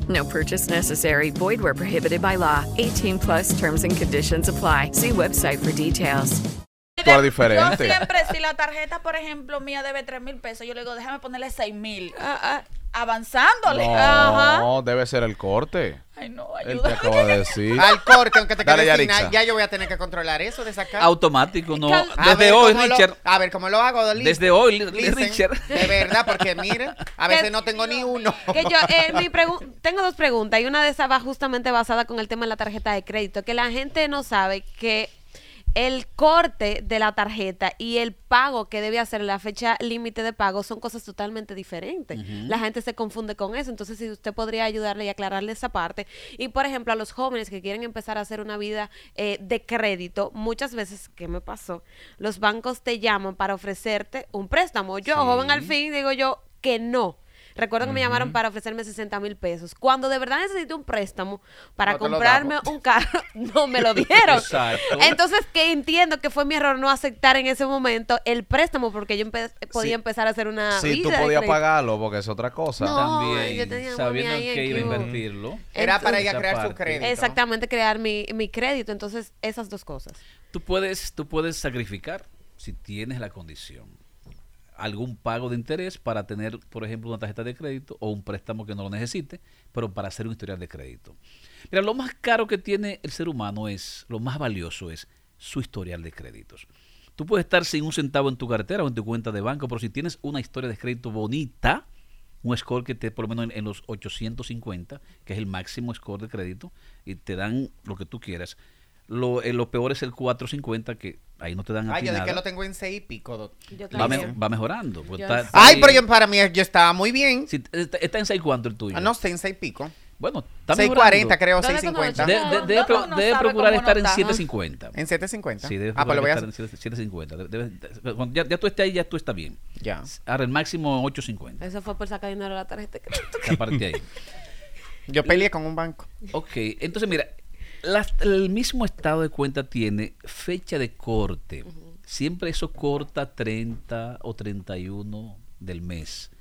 Speaker 15: No purchase necessary. Void where prohibited by law. 18 plus terms and conditions apply. See website for details.
Speaker 5: Tú eres
Speaker 10: Yo
Speaker 5: diferente.
Speaker 10: siempre, si la tarjeta, por ejemplo, mía debe 3 mil pesos, yo le digo, déjame ponerle 6 mil. Ah, ah. Avanzándole. Ajá.
Speaker 5: No, debe ser el corte.
Speaker 10: Ay, no,
Speaker 5: Él te
Speaker 10: ayuda.
Speaker 5: acaba de decir.
Speaker 9: Al corte, aunque te
Speaker 5: Dale,
Speaker 9: quede sin
Speaker 5: Yarixa.
Speaker 9: ya yo voy a tener que controlar eso de sacar.
Speaker 6: Automático, no.
Speaker 10: Cal-
Speaker 9: A
Speaker 6: Desde
Speaker 9: ver
Speaker 6: hoy,
Speaker 9: cómo lo-
Speaker 6: Richard.
Speaker 9: a ver cómo lo hago, Liz.
Speaker 6: Desde hoy, Li-
Speaker 9: Listen,
Speaker 6: Richard.
Speaker 9: De verdad, porque miren, a veces no tengo ni uno.
Speaker 16: Que yo, eh, mi [LAUGHS] pregu- tengo dos preguntas y una de esas va justamente basada con el tema de la tarjeta de crédito, que la gente no sabe que el corte de la tarjeta y el pago que debe hacer la fecha límite de pago son cosas totalmente diferentes. La gente se confunde con eso, entonces si usted podría ayudarle y aclararle esa parte. Y por ejemplo, a los jóvenes que quieren empezar a hacer una vida eh, de crédito, muchas veces, ¿qué me pasó? Los bancos te llaman para ofrecerte un préstamo. Yo, joven al fin, digo yo que no. Recuerdo que me llamaron para ofrecerme 60 mil pesos. Cuando de verdad necesité un préstamo para
Speaker 17: No
Speaker 16: comprarme un carro, [LAUGHS] no me lo dieron.
Speaker 17: Exacto.
Speaker 16: Entonces, que entiendo que fue mi error no aceptar en ese momento el préstamo porque yo empe- podía
Speaker 5: Sí.
Speaker 16: empezar a hacer una
Speaker 5: Si
Speaker 16: vida
Speaker 5: tú podías pagarlo, porque es otra cosa.
Speaker 16: No,
Speaker 6: También,
Speaker 16: yo tenía
Speaker 6: sabiendo
Speaker 16: en
Speaker 6: iba a invertirlo.
Speaker 9: Era para ella crear su crédito.
Speaker 16: Exactamente, crear mi, mi crédito. Entonces, esas dos cosas.
Speaker 6: Tú puedes, tú puedes sacrificar si tienes la condición. Algún pago de interés para tener, por ejemplo, una tarjeta de crédito o un préstamo que no lo necesite, pero para hacer un historial de crédito. Mira, lo más caro que tiene el ser humano es, lo más valioso es su historial de créditos. Tú puedes estar sin un centavo en tu cartera o en tu cuenta de banco, pero si tienes una historia de crédito bonita, un score que te por lo menos en, en los 850, que es el máximo score de crédito, y te dan lo que tú quieras. Lo, eh, lo peor es el 450, que ahí no te dan a
Speaker 9: Ay,
Speaker 6: ti
Speaker 9: yo de que lo tengo en seis y pico. doc-
Speaker 6: va, me- va mejorando. pues
Speaker 9: Yo
Speaker 6: está- está
Speaker 9: Ay,
Speaker 6: ahí.
Speaker 9: pero yo, para mí yo estaba muy bien.
Speaker 6: Sí, está, está en 6 cuánto el tuyo.
Speaker 9: Ah, no sé, en seis pico.
Speaker 6: Bueno, está
Speaker 9: 640
Speaker 6: mejorando.
Speaker 9: creo,
Speaker 6: ¿Dónde
Speaker 9: 650.
Speaker 6: De- de- debe, pro- debe procurar estar en 750.
Speaker 9: En 750.
Speaker 6: Sí, debe
Speaker 9: Ah, pues lo voy a
Speaker 6: estar en 750. Debe- debe- cuando ya, ya tú estés ahí, ya tú estás bien.
Speaker 9: Ya.
Speaker 6: Ahora el máximo 850.
Speaker 16: Eso fue por sacar dinero de la tarjeta de crédito.
Speaker 6: Aparte de ahí. [LAUGHS]
Speaker 9: Yo peleé con un banco.
Speaker 6: Ok, entonces mira, las- el mismo estado de cuenta tiene fecha de corte. Siempre eso corta 30 o 31 del mes.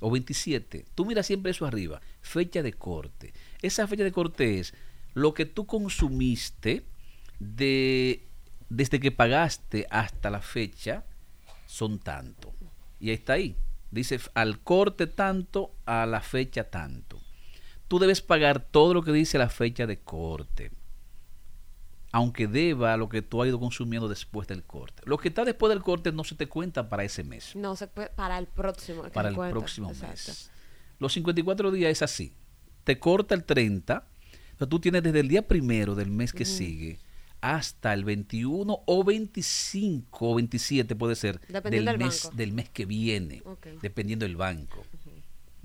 Speaker 6: O 27. Tú miras siempre eso arriba. Fecha de corte. Esa fecha de corte es lo que tú consumiste de, desde que pagaste hasta la fecha son tanto. Y ahí está ahí. Dice al corte tanto, a la fecha tanto. Tú debes pagar todo lo que dice la fecha de corte. Aunque deba lo que tú has ido consumiendo después del corte. Lo que está después del corte no se te cuenta para ese mes,
Speaker 16: No, se puede, para el próximo. que
Speaker 6: para el
Speaker 16: cuenta.
Speaker 6: próximo
Speaker 16: Exacto.
Speaker 6: mes. Los 54 días es así. Te corta el 30, pero tú tienes desde el día primero del mes que sigue hasta el 21 o 25 o 27 puede ser del
Speaker 16: del
Speaker 6: mes,
Speaker 16: banco.
Speaker 6: del mes que viene, dependiendo del banco.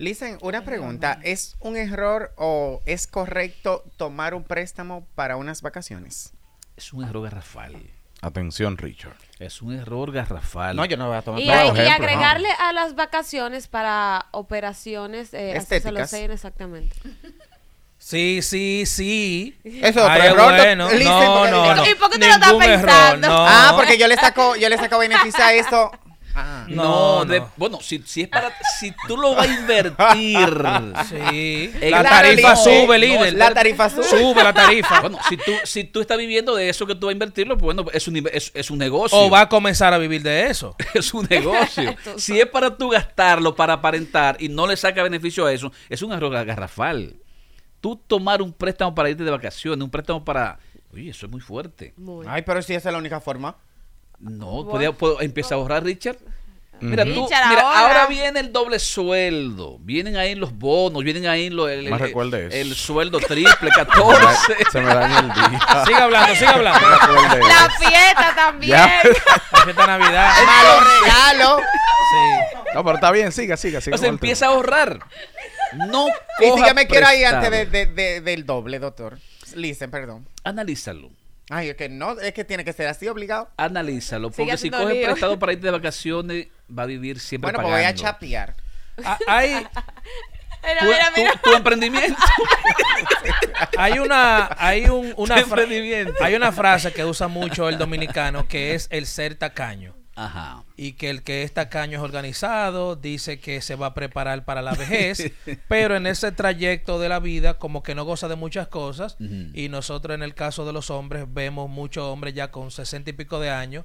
Speaker 9: Listen, una pregunta. ¿Es un error o es correcto tomar un préstamo para unas vacaciones?
Speaker 6: Es un error garrafal.
Speaker 5: Atención, Richard.
Speaker 6: Es un error garrafal.
Speaker 9: No, yo no voy a tomar
Speaker 16: Y, hay- y
Speaker 9: ejemplo,
Speaker 16: agregarle a las vacaciones para operaciones eh, hasta se lo
Speaker 9: Estéticas.
Speaker 16: sé exactamente.
Speaker 8: Sí, sí, sí.
Speaker 9: Eso es otro
Speaker 8: Ay,
Speaker 9: error.
Speaker 8: bueno.
Speaker 9: Listen,
Speaker 8: No,
Speaker 9: porque-
Speaker 8: no, no.
Speaker 16: ¿Y por qué tú lo estás
Speaker 8: Ningún error,
Speaker 16: pensando?
Speaker 8: no.
Speaker 9: Ah, porque yo le saco, yo le saco beneficio a esto.
Speaker 6: No,
Speaker 8: No,
Speaker 6: de-
Speaker 8: no.
Speaker 6: bueno, si, si es para, si tú lo vas a invertir. [LAUGHS]
Speaker 8: Sí. La tarifa sube, líder.
Speaker 9: La tarifa sube.
Speaker 8: Sube la tarifa.
Speaker 6: Bueno, si tú, si tú estás viviendo de eso que tú vas a invertirlo, pues bueno, es un, es, es un negocio.
Speaker 8: O va a comenzar a vivir de eso. [LAUGHS]
Speaker 6: es un negocio. [LAUGHS] si es para tú gastarlo, para aparentar y no le saca beneficio a eso, es un error garrafal. Tú tomar un préstamo para irte de vacaciones, un préstamo para... Oye, eso es muy fuerte.
Speaker 9: Ay, pero si esa es la única forma.
Speaker 6: No, podía, puedo empezar a ahorrar, Richard. Mira, tú, mira,
Speaker 10: ahora.
Speaker 6: ahora viene el doble sueldo, vienen ahí los bonos, vienen ahí los, el, sueldo triple, 14. [LAUGHS]
Speaker 5: Se me daña el día.
Speaker 8: Sigue hablando, sigue hablando.
Speaker 10: La fiesta también.
Speaker 5: Ya.
Speaker 8: Esta Navidad.
Speaker 9: Malo regalo.
Speaker 8: Sí.
Speaker 5: No, pero está bien, siga, siga, siga. El
Speaker 6: empieza a ahorrar. No coja
Speaker 9: yo me quiero ir
Speaker 6: prestado.
Speaker 9: antes de, de- de- del doble, doctor. Listen, perdón.
Speaker 6: Analízalo.
Speaker 9: Ay, es que no, es que tiene que ser así obligado.
Speaker 6: Analízalo, porque si
Speaker 16: haciendo
Speaker 6: coge
Speaker 16: lío.
Speaker 6: prestado para irte de vacaciones, va a vivir siempre
Speaker 9: Bueno, pues voy a chapear.
Speaker 8: Ah, Hay, [LAUGHS]
Speaker 10: Mira,
Speaker 6: Tu,
Speaker 10: mira,
Speaker 6: tu-
Speaker 10: mira.
Speaker 6: tu emprendimiento. [LAUGHS]
Speaker 8: hay una, hay un, una,
Speaker 6: emprendimiento.
Speaker 8: hay una frase que usa mucho el dominicano que es el ser tacaño.
Speaker 6: Ajá.
Speaker 8: Y que el que es tacaño es organizado, dice que se va a preparar para la vejez, [LAUGHS] pero en ese trayecto de la vida como que no goza de muchas cosas y nosotros en el caso de los hombres vemos muchos hombres ya con sesenta y pico de años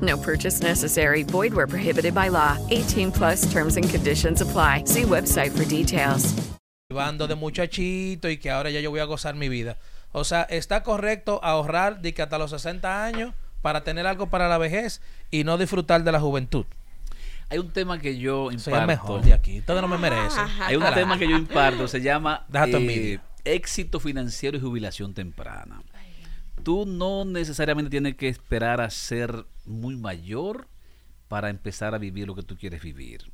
Speaker 15: No purchase necessary. Void where prohibited by law. 18 plus terms and conditions apply. See website for details.
Speaker 8: privando de muchachito y que ahora ya yo voy a gozar mi vida. O sea, está correcto ahorrar de que hasta los 60 años para tener algo para la vejez y no disfrutar de la juventud.
Speaker 6: Hay un tema que yo
Speaker 8: Soy
Speaker 6: imparto.
Speaker 8: el mejor de aquí. Ustedes no me merecen.
Speaker 6: Hay un tema que yo imparto, se llama eh, éxito financiero y jubilación temprana. Tú no necesariamente tienes que esperar a ser muy mayor para empezar a vivir lo que tú quieres vivir.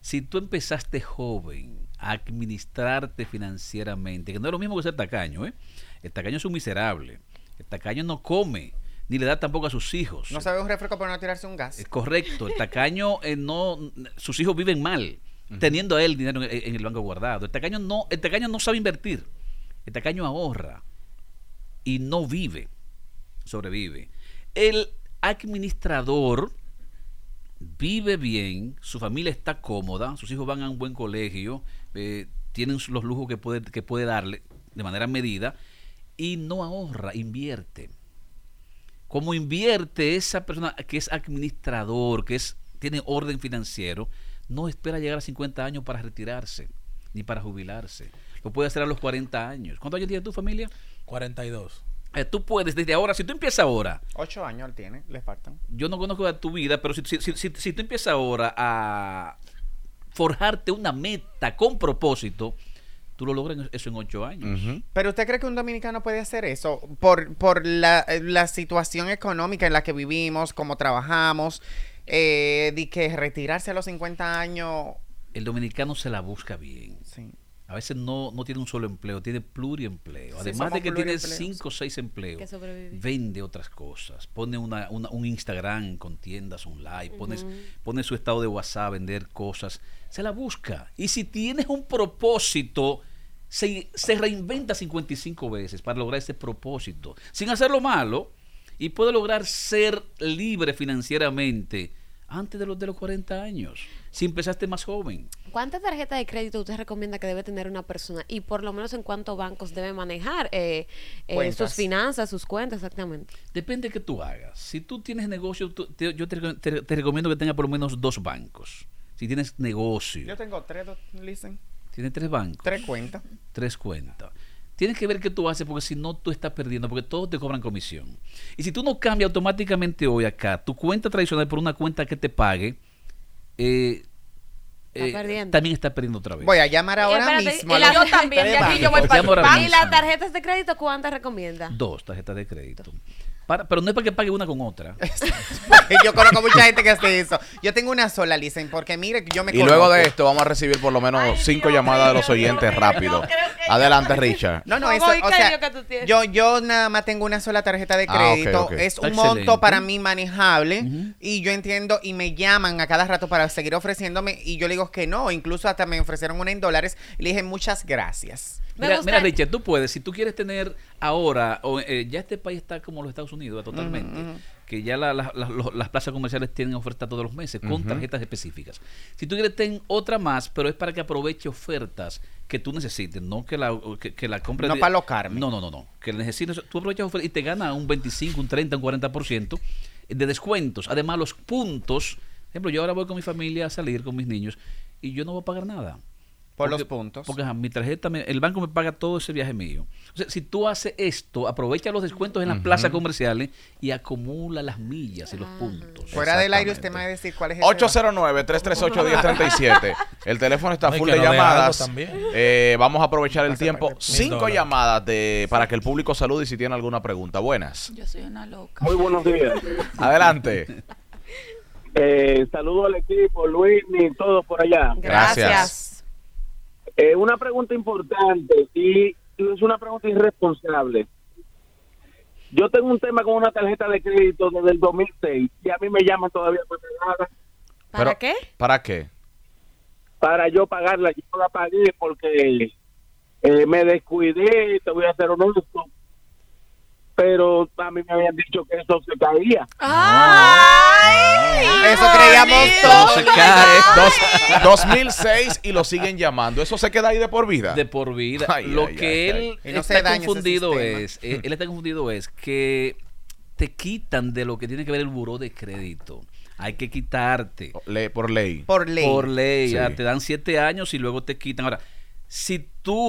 Speaker 6: Si tú empezaste joven a administrarte financieramente, que no es lo mismo que ser tacaño, ¿eh? El tacaño es un miserable. El tacaño no come, ni le da tampoco a sus hijos.
Speaker 9: No sabe un refresco para no tirarse un gas.
Speaker 6: Es correcto, el tacaño eh, no, sus hijos viven mal. teniendo él dinero en, en el banco guardado. El tacaño no, el tacaño no sabe invertir. El tacaño ahorra y no vive, sobrevive. El administrador vive bien, su familia está cómoda, sus hijos van a un buen colegio, eh, tienen los lujos que puede, que puede darle de manera medida y no ahorra, invierte. Como invierte esa persona que es administrador, que es, tiene orden financiero, no espera llegar a 50 años para retirarse, ni para jubilarse. Lo puede hacer a los 40 años. ¿Cuántos años tiene tu familia?
Speaker 8: 42.
Speaker 6: Eh, tú puedes desde ahora, si tú empiezas ahora,
Speaker 9: Ocho años él tiene, le faltan.
Speaker 6: yo no conozco tu vida, pero si, si, si, si- si tú empiezas ahora a forjarte una meta con propósito, tú lo logras en- eso en ocho años.
Speaker 9: Pero usted cree que un dominicano puede hacer eso por, por la, eh, la situación económica en la que vivimos, cómo trabajamos, eh, de que retirarse a los 50 años.
Speaker 6: El dominicano se la busca bien. A veces no, no tiene un solo empleo, tiene pluriempleo.
Speaker 9: Sí,
Speaker 6: Además de que tiene cinco o seis empleos, vende otras cosas. Pone una, una- un Instagram con tiendas online, pones-
Speaker 16: Ujú.
Speaker 6: pone su estado de WhatsApp a vender cosas. Se la busca. Y si tienes un propósito, se, se reinventa 55 veces para lograr ese propósito, sin hacerlo malo, y puede lograr ser libre financieramente antes de los, de los 40 años, si empezaste más joven.
Speaker 16: ¿Cuántas tarjetas de crédito usted recomienda que debe tener una persona? Y por lo menos en cuántos bancos debe manejar eh, eh, sus finanzas, sus cuentas, exactamente.
Speaker 6: Depende de que tú hagas. Si tú tienes negocio, tú- te- yo te, te- te recomiendo que tengas por lo menos dos bancos. Si tienes negocio,
Speaker 9: Yo tengo tres, listen,
Speaker 6: tienes tres bancos.
Speaker 9: tres cuentas.
Speaker 6: Tres cuentas. Tienes que ver qué tú haces porque si no tú estás perdiendo, porque todos te cobran comisión. Y si tú no cambias automáticamente hoy acá tu cuenta tradicional por una cuenta que te pague, eh,
Speaker 16: Está
Speaker 6: eh, también estás perdiendo otra vez.
Speaker 9: Voy a llamar ahora
Speaker 16: espérate,
Speaker 9: mismo.
Speaker 16: la- yo también, de [LAUGHS] aquí yo voy para ¿Y las tarjetas de crédito cuántas recomienda?
Speaker 6: Dos tarjetas de crédito. Para, pero no es para que pague una con otra. [LAUGHS]
Speaker 9: Yo conozco mucha gente que hace eso. Yo tengo una sola, listen, porque mire, que yo me
Speaker 5: Y luego de esto vamos a recibir por lo menos cinco llamadas de los oyentes rápido. Adelante, Richard. [LAUGHS]
Speaker 9: No, no, eso, o sea, yo, yo nada más tengo una sola tarjeta de
Speaker 5: Ah, ok,
Speaker 9: crédito.
Speaker 5: ok.
Speaker 9: Es un
Speaker 6: Excelente.
Speaker 9: monto para mí manejable y yo entiendo y me llaman a cada rato para seguir ofreciéndome y yo le digo que no. Incluso hasta me ofrecieron una en dólares y le dije muchas gracias.
Speaker 16: Me
Speaker 6: Mira,
Speaker 16: gusta-
Speaker 6: mira, Richard, tú puedes, si tú quieres tener ahora, o, eh, ya este país está como los Estados Unidos, totalmente, que ya la- la- la- los- las plazas comerciales tienen oferta todos los meses con tarjetas específicas. Si tú quieres, ten otra más, pero es para que aproveche ofertas que tú necesites, no que la, que, que la compres.
Speaker 9: No
Speaker 6: de-
Speaker 9: pa' alocarme.
Speaker 6: No, no, no, no. Que necesites, tú aprovechas ofertas y te ganas un 25, un 30, un 40% de descuentos. Además, los puntos, por ejemplo, yo ahora voy con mi familia a salir con mis niños y yo no voy a pagar nada.
Speaker 9: Por
Speaker 6: Porque-
Speaker 9: los puntos.
Speaker 6: Porque ajá, mi tarjeta, me- el banco me paga todo ese viaje mío. O sea, si tú haces esto, aprovecha los descuentos en las
Speaker 5: Ujú.
Speaker 6: plazas comerciales y acumula las millas y los puntos.
Speaker 9: Fuera del aire usted me va a decir cuál es el [LAUGHS]
Speaker 5: 809-338-1037. El teléfono está
Speaker 8: No, y
Speaker 5: full de
Speaker 8: algo
Speaker 5: llamadas.
Speaker 8: también.
Speaker 5: Eh, vamos a aprovechar el tiempo. Cinco llamadas de, para que el público salude y si tiene alguna pregunta. Buenas.
Speaker 10: Yo soy una loca.
Speaker 17: Muy buenos días. [LAUGHS]
Speaker 5: Adelante.
Speaker 17: Eh, saludo al equipo, Luis y todos por allá.
Speaker 5: Gracias.
Speaker 17: Eh, una pregunta importante y es una pregunta irresponsable. Yo tengo un tema con una tarjeta de crédito desde el 2006 y a mí me llaman todavía para pagarla,
Speaker 16: ¿Para
Speaker 5: Pero-
Speaker 16: qué?
Speaker 5: ¿Para qué?
Speaker 17: para yo pagarla. Yo la pagué porque eh, me descuidé, te voy a hacer honesto. Pero a mí me habían dicho que eso se caía.
Speaker 9: Eso creíamos todos.
Speaker 5: se cae. Dos- 2006 y lo siguen llamando. ¿Eso se queda ahí de por vida?
Speaker 6: De por vida.
Speaker 5: Ay,
Speaker 6: Lo
Speaker 5: ay,
Speaker 6: que
Speaker 5: ay,
Speaker 6: él
Speaker 9: ay. No
Speaker 6: está confundido es, eh, él está confundido es que te quitan de lo que tiene que ver el buró de crédito. Hay que quitarte.
Speaker 5: Le- por ley.
Speaker 9: Por ley.
Speaker 6: Por ley,
Speaker 5: Sí.
Speaker 6: ya te dan siete años y luego te quitan. Ahora, si tú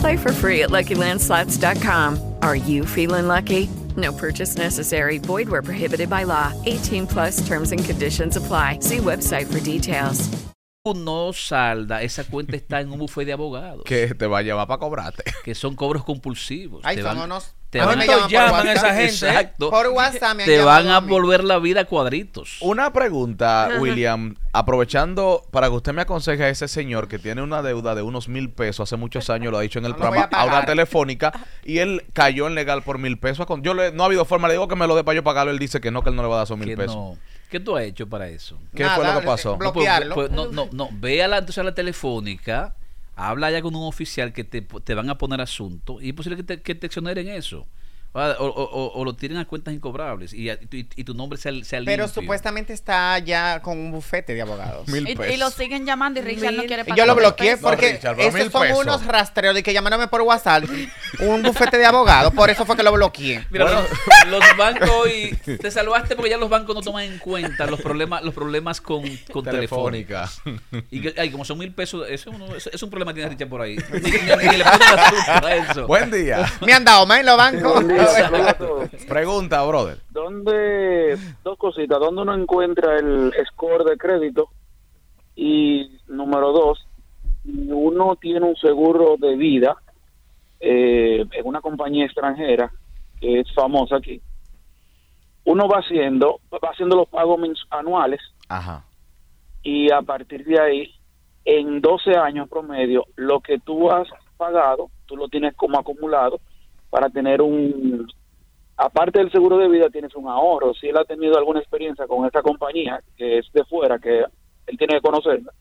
Speaker 15: Play for free at LuckyLandSlots.com. Are you feeling lucky? No purchase necessary. Void where prohibited by law. 18 plus terms and conditions apply. See website for details.
Speaker 6: no salda, esa cuenta está en un buffet de abogados.
Speaker 5: Que te va a llevar para cobrarte.
Speaker 6: Que son cobros compulsivos.
Speaker 9: Ay,
Speaker 6: Te van- te
Speaker 9: A
Speaker 6: van
Speaker 9: me llaman
Speaker 8: a esa gente.
Speaker 6: Exacto.
Speaker 9: Por WhatsApp me han
Speaker 6: te van a
Speaker 9: a
Speaker 6: volver la vida a cuadritos.
Speaker 5: Una pregunta,
Speaker 16: Ajá.
Speaker 5: William, aprovechando para que usted me aconseje a ese señor que tiene una deuda de unos mil pesos hace muchos años, lo ha dicho en el [LAUGHS]
Speaker 9: No
Speaker 5: programa,
Speaker 9: a
Speaker 5: a una
Speaker 9: pagar.
Speaker 5: telefónica, y él cayó en legal por mil pesos. Con- Yo le, no ha habido forma, le digo que me lo dé para yo pagarlo, él dice que no, que él no le va a dar esos mil
Speaker 6: Que
Speaker 5: pesos.
Speaker 6: no. ¿Qué tú has hecho para eso?
Speaker 5: ¿Qué fue lo que pasó?
Speaker 6: No, pues, pues, no, no, no. Ve a la, entonces a la telefónica, habla ya con un oficial que te, te van a poner asunto y es posible que te, que te exoneren eso. Ah, O, o- o- o lo tienen a cuentas incobrables y, y, tu nombre sea, sea
Speaker 9: Pero supuestamente está ya con un bufete de abogados.
Speaker 10: Y, y lo siguen llamando y Richard no quiere pagar.
Speaker 9: Yo lo bloqueé
Speaker 10: pesos.
Speaker 9: porque
Speaker 5: Richard, mil
Speaker 9: esos son
Speaker 5: pesos.
Speaker 9: unos rastreos de que llamándome por WhatsApp, un bufete de abogados, por eso fue que lo bloqueé.
Speaker 6: Mira, los, los bancos y te salvaste porque ya los bancos no toman en cuenta los problemas los problemas con, con
Speaker 5: Telefónica.
Speaker 6: telefónicas. Y que, ay, como son mil pesos, eso no- es, es un problema que tiene Richard por ahí. Ni, ni- ni le a eso.
Speaker 5: Buen día.
Speaker 9: Me han dado más en los bancos. [LAUGHS]
Speaker 5: Pregunta, brother.
Speaker 17: ¿Dónde, dos cositas, dónde uno encuentra el score de crédito? Y número dos, uno tiene un seguro de vida eh, en una compañía extranjera que es famosa aquí, uno va haciendo, va haciendo los pagos anuales
Speaker 5: Ajá.
Speaker 17: y a partir de ahí, en 12 años promedio, lo que tú has pagado, tú lo tienes como acumulado para tener un, aparte del seguro de vida, tienes un ahorro. Si él ha tenido alguna experiencia con esta compañía, que es de fuera, que él tiene que conocerla,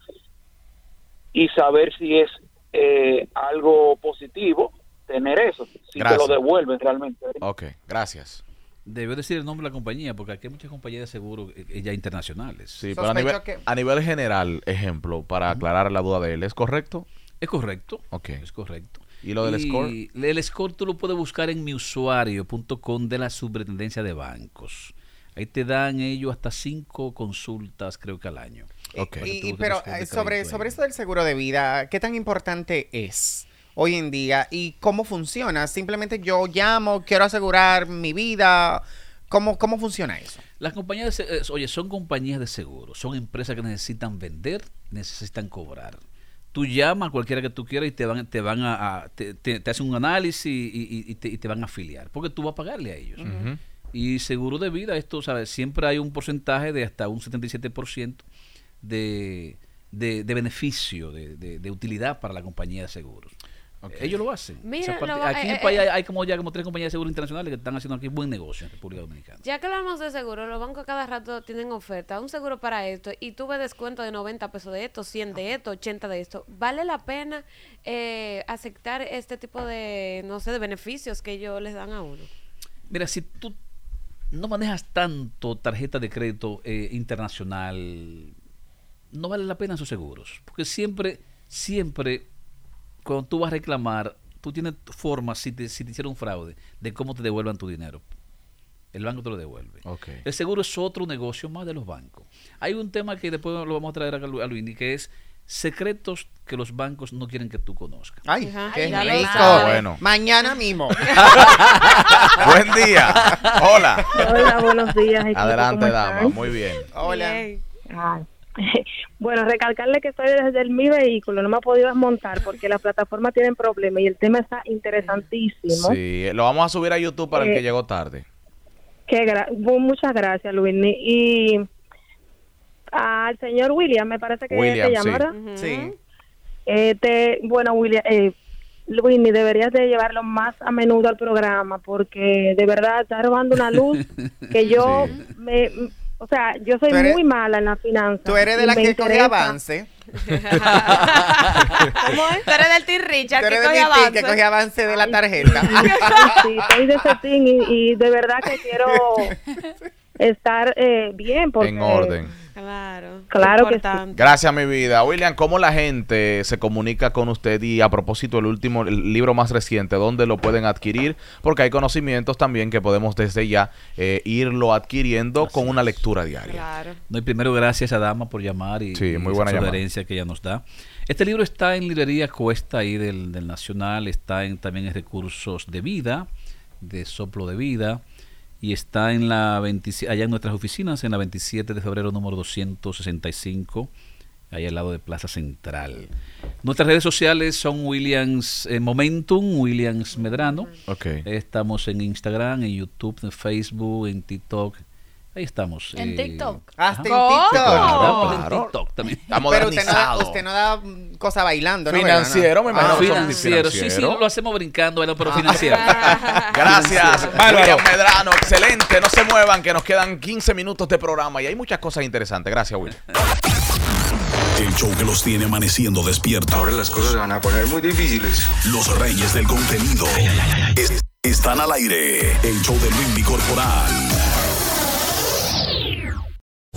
Speaker 17: y saber si es eh, algo positivo tener eso, si
Speaker 5: Gracias.
Speaker 17: te lo devuelven realmente.
Speaker 5: Ok, gracias.
Speaker 6: Debió decir el nombre de la compañía, porque aquí hay muchas compañías de seguro eh, eh, ya internacionales.
Speaker 5: Sí, pero a nivel, a nivel general, ejemplo, para aclarar la duda de él, ¿es correcto?
Speaker 6: Es correcto.
Speaker 5: Ok.
Speaker 6: Es correcto.
Speaker 5: ¿Y lo del score?
Speaker 6: El score tú lo puedes buscar en miusuario.com de la Superintendencia de Bancos. Ahí te dan ellos hasta cinco consultas, creo que al año.
Speaker 5: Ok.
Speaker 9: Y, y- pero eh, sobre, sobre eso del seguro de vida, ¿qué tan importante es hoy en día y cómo funciona? Simplemente yo llamo, quiero asegurar mi vida. ¿Cómo, cómo funciona eso?
Speaker 6: Las compañías, de eh, oye, son compañías de seguro, son empresas que necesitan vender, necesitan cobrar. Tú llamas a cualquiera que tú quieras y te van, te van a, a- te, te- te hacen un análisis y, y- y te, y te van a afiliar, porque tú vas a pagarle a ellos. Y seguro de vida, esto, ¿sabes? Siempre hay un porcentaje de hasta un 77% de, de, de beneficio, de, de- de utilidad para la compañía de seguros. Ellos lo hacen.
Speaker 16: Mira,
Speaker 6: parte-
Speaker 16: lo-
Speaker 6: aquí en
Speaker 16: eh,
Speaker 6: el país
Speaker 16: eh,
Speaker 6: hay, hay como ya como tres compañías de seguros internacionales que están haciendo aquí buen negocio en República Dominicana.
Speaker 16: Ya que hablamos de seguro, los bancos cada rato tienen oferta, un seguro para esto, y tuve descuento de 90 pesos de esto, 100 de esto, 80 de esto. ¿Vale la pena eh, aceptar este tipo de, no sé, de beneficios que ellos les dan a uno?
Speaker 6: Mira, si tú no manejas tanto tarjeta de crédito eh, internacional, no vale la pena esos seguros. Porque siempre, siempre, cuando tú vas a reclamar, tú tienes formas, si te, si te hicieron un fraude, de cómo te devuelvan tu dinero. El banco te lo devuelve. El seguro es otro negocio más de los bancos. Hay un tema que después lo vamos a traer a, a Luini, que es secretos que los bancos no quieren que tú conozcas.
Speaker 9: Ay, qué rico.
Speaker 5: Bueno.
Speaker 9: Mañana mismo. [LAUGHS]
Speaker 5: Buen día. Hola.
Speaker 18: Hola, buenos días. equipo,
Speaker 5: Adelante,
Speaker 18: ¿cómo
Speaker 5: dama. Muy bien.
Speaker 9: Hola.
Speaker 18: Ay. [LAUGHS] Bueno, recalcarle que estoy desde el- mi vehículo, no me he podido desmontar porque las plataformas tienen problemas y el tema está interesantísimo.
Speaker 5: Sí, lo vamos a subir a YouTube para el que
Speaker 18: Eh,
Speaker 5: llegó tarde.
Speaker 18: Qué gra- bu- muchas gracias, Luis. Y al señor William, me parece que
Speaker 5: William,
Speaker 18: te llama,
Speaker 5: sí.
Speaker 9: Sí.
Speaker 18: Este, bueno, William, eh, Luini, deberías de llevarlo más a menudo al programa porque de verdad está robando una luz [LAUGHS] que yo me, o sea, yo soy
Speaker 9: eres-
Speaker 18: muy mala en la finanza.
Speaker 9: Tú eres de la que coge avance. [LAUGHS]
Speaker 10: ¿Cómo es? Tú eres del Team Richard que coge avance.
Speaker 9: que coge avance de la tarjeta. [LAUGHS]
Speaker 18: Sí, soy de ese team y, y de verdad que quiero [LAUGHS] estar eh, bien porque
Speaker 5: En orden.
Speaker 16: Claro.
Speaker 18: Claro que sí.
Speaker 16: Importante.
Speaker 5: Gracias, mi vida. William, ¿cómo la gente se comunica con usted? Y a propósito, el último, el libro más reciente, ¿dónde lo pueden adquirir? Porque hay conocimientos también que podemos desde ya eh, irlo adquiriendo con una lectura diaria.
Speaker 16: Claro.
Speaker 6: No, y primero gracias a Dama por llamar y,
Speaker 5: Sí,
Speaker 6: y
Speaker 5: muy buena
Speaker 6: sugerencia que ella nos da. Este libro está en librería Cuesta ahí del, del Nacional, está en, también en recursos de vida, de soplo de vida, y está en la 27 allá en nuestras oficinas, en la 27 de febrero número 265, ahí al lado de Plaza Central. Nuestras redes sociales son Williams eh, Momentum, Williams Medrano.
Speaker 5: Ok.
Speaker 6: Estamos en Instagram, en YouTube, en Facebook, en TikTok. Ahí estamos.
Speaker 10: En
Speaker 6: eh,
Speaker 10: TikTok.
Speaker 9: Hasta en
Speaker 10: ¿Cómo?
Speaker 9: TikTok.
Speaker 6: Claro, en. TikTok también.
Speaker 5: Está
Speaker 9: Pero usted no, da, usted no da mm, cosa bailando, ¿no?
Speaker 5: Financiero, me imagino
Speaker 6: Ah, financiero, sí, sí, lo hacemos brincando, bueno, pero financiero. [LAUGHS]
Speaker 5: Gracias. William Medrano. Excelente. No se muevan, que nos quedan 15 minutos de programa y hay muchas cosas interesantes. Gracias, Will.
Speaker 3: El show que los tiene amaneciendo despierta. Ahora las cosas se van a poner muy difíciles. Los reyes del contenido es- están al aire. El show de Luis Corporal.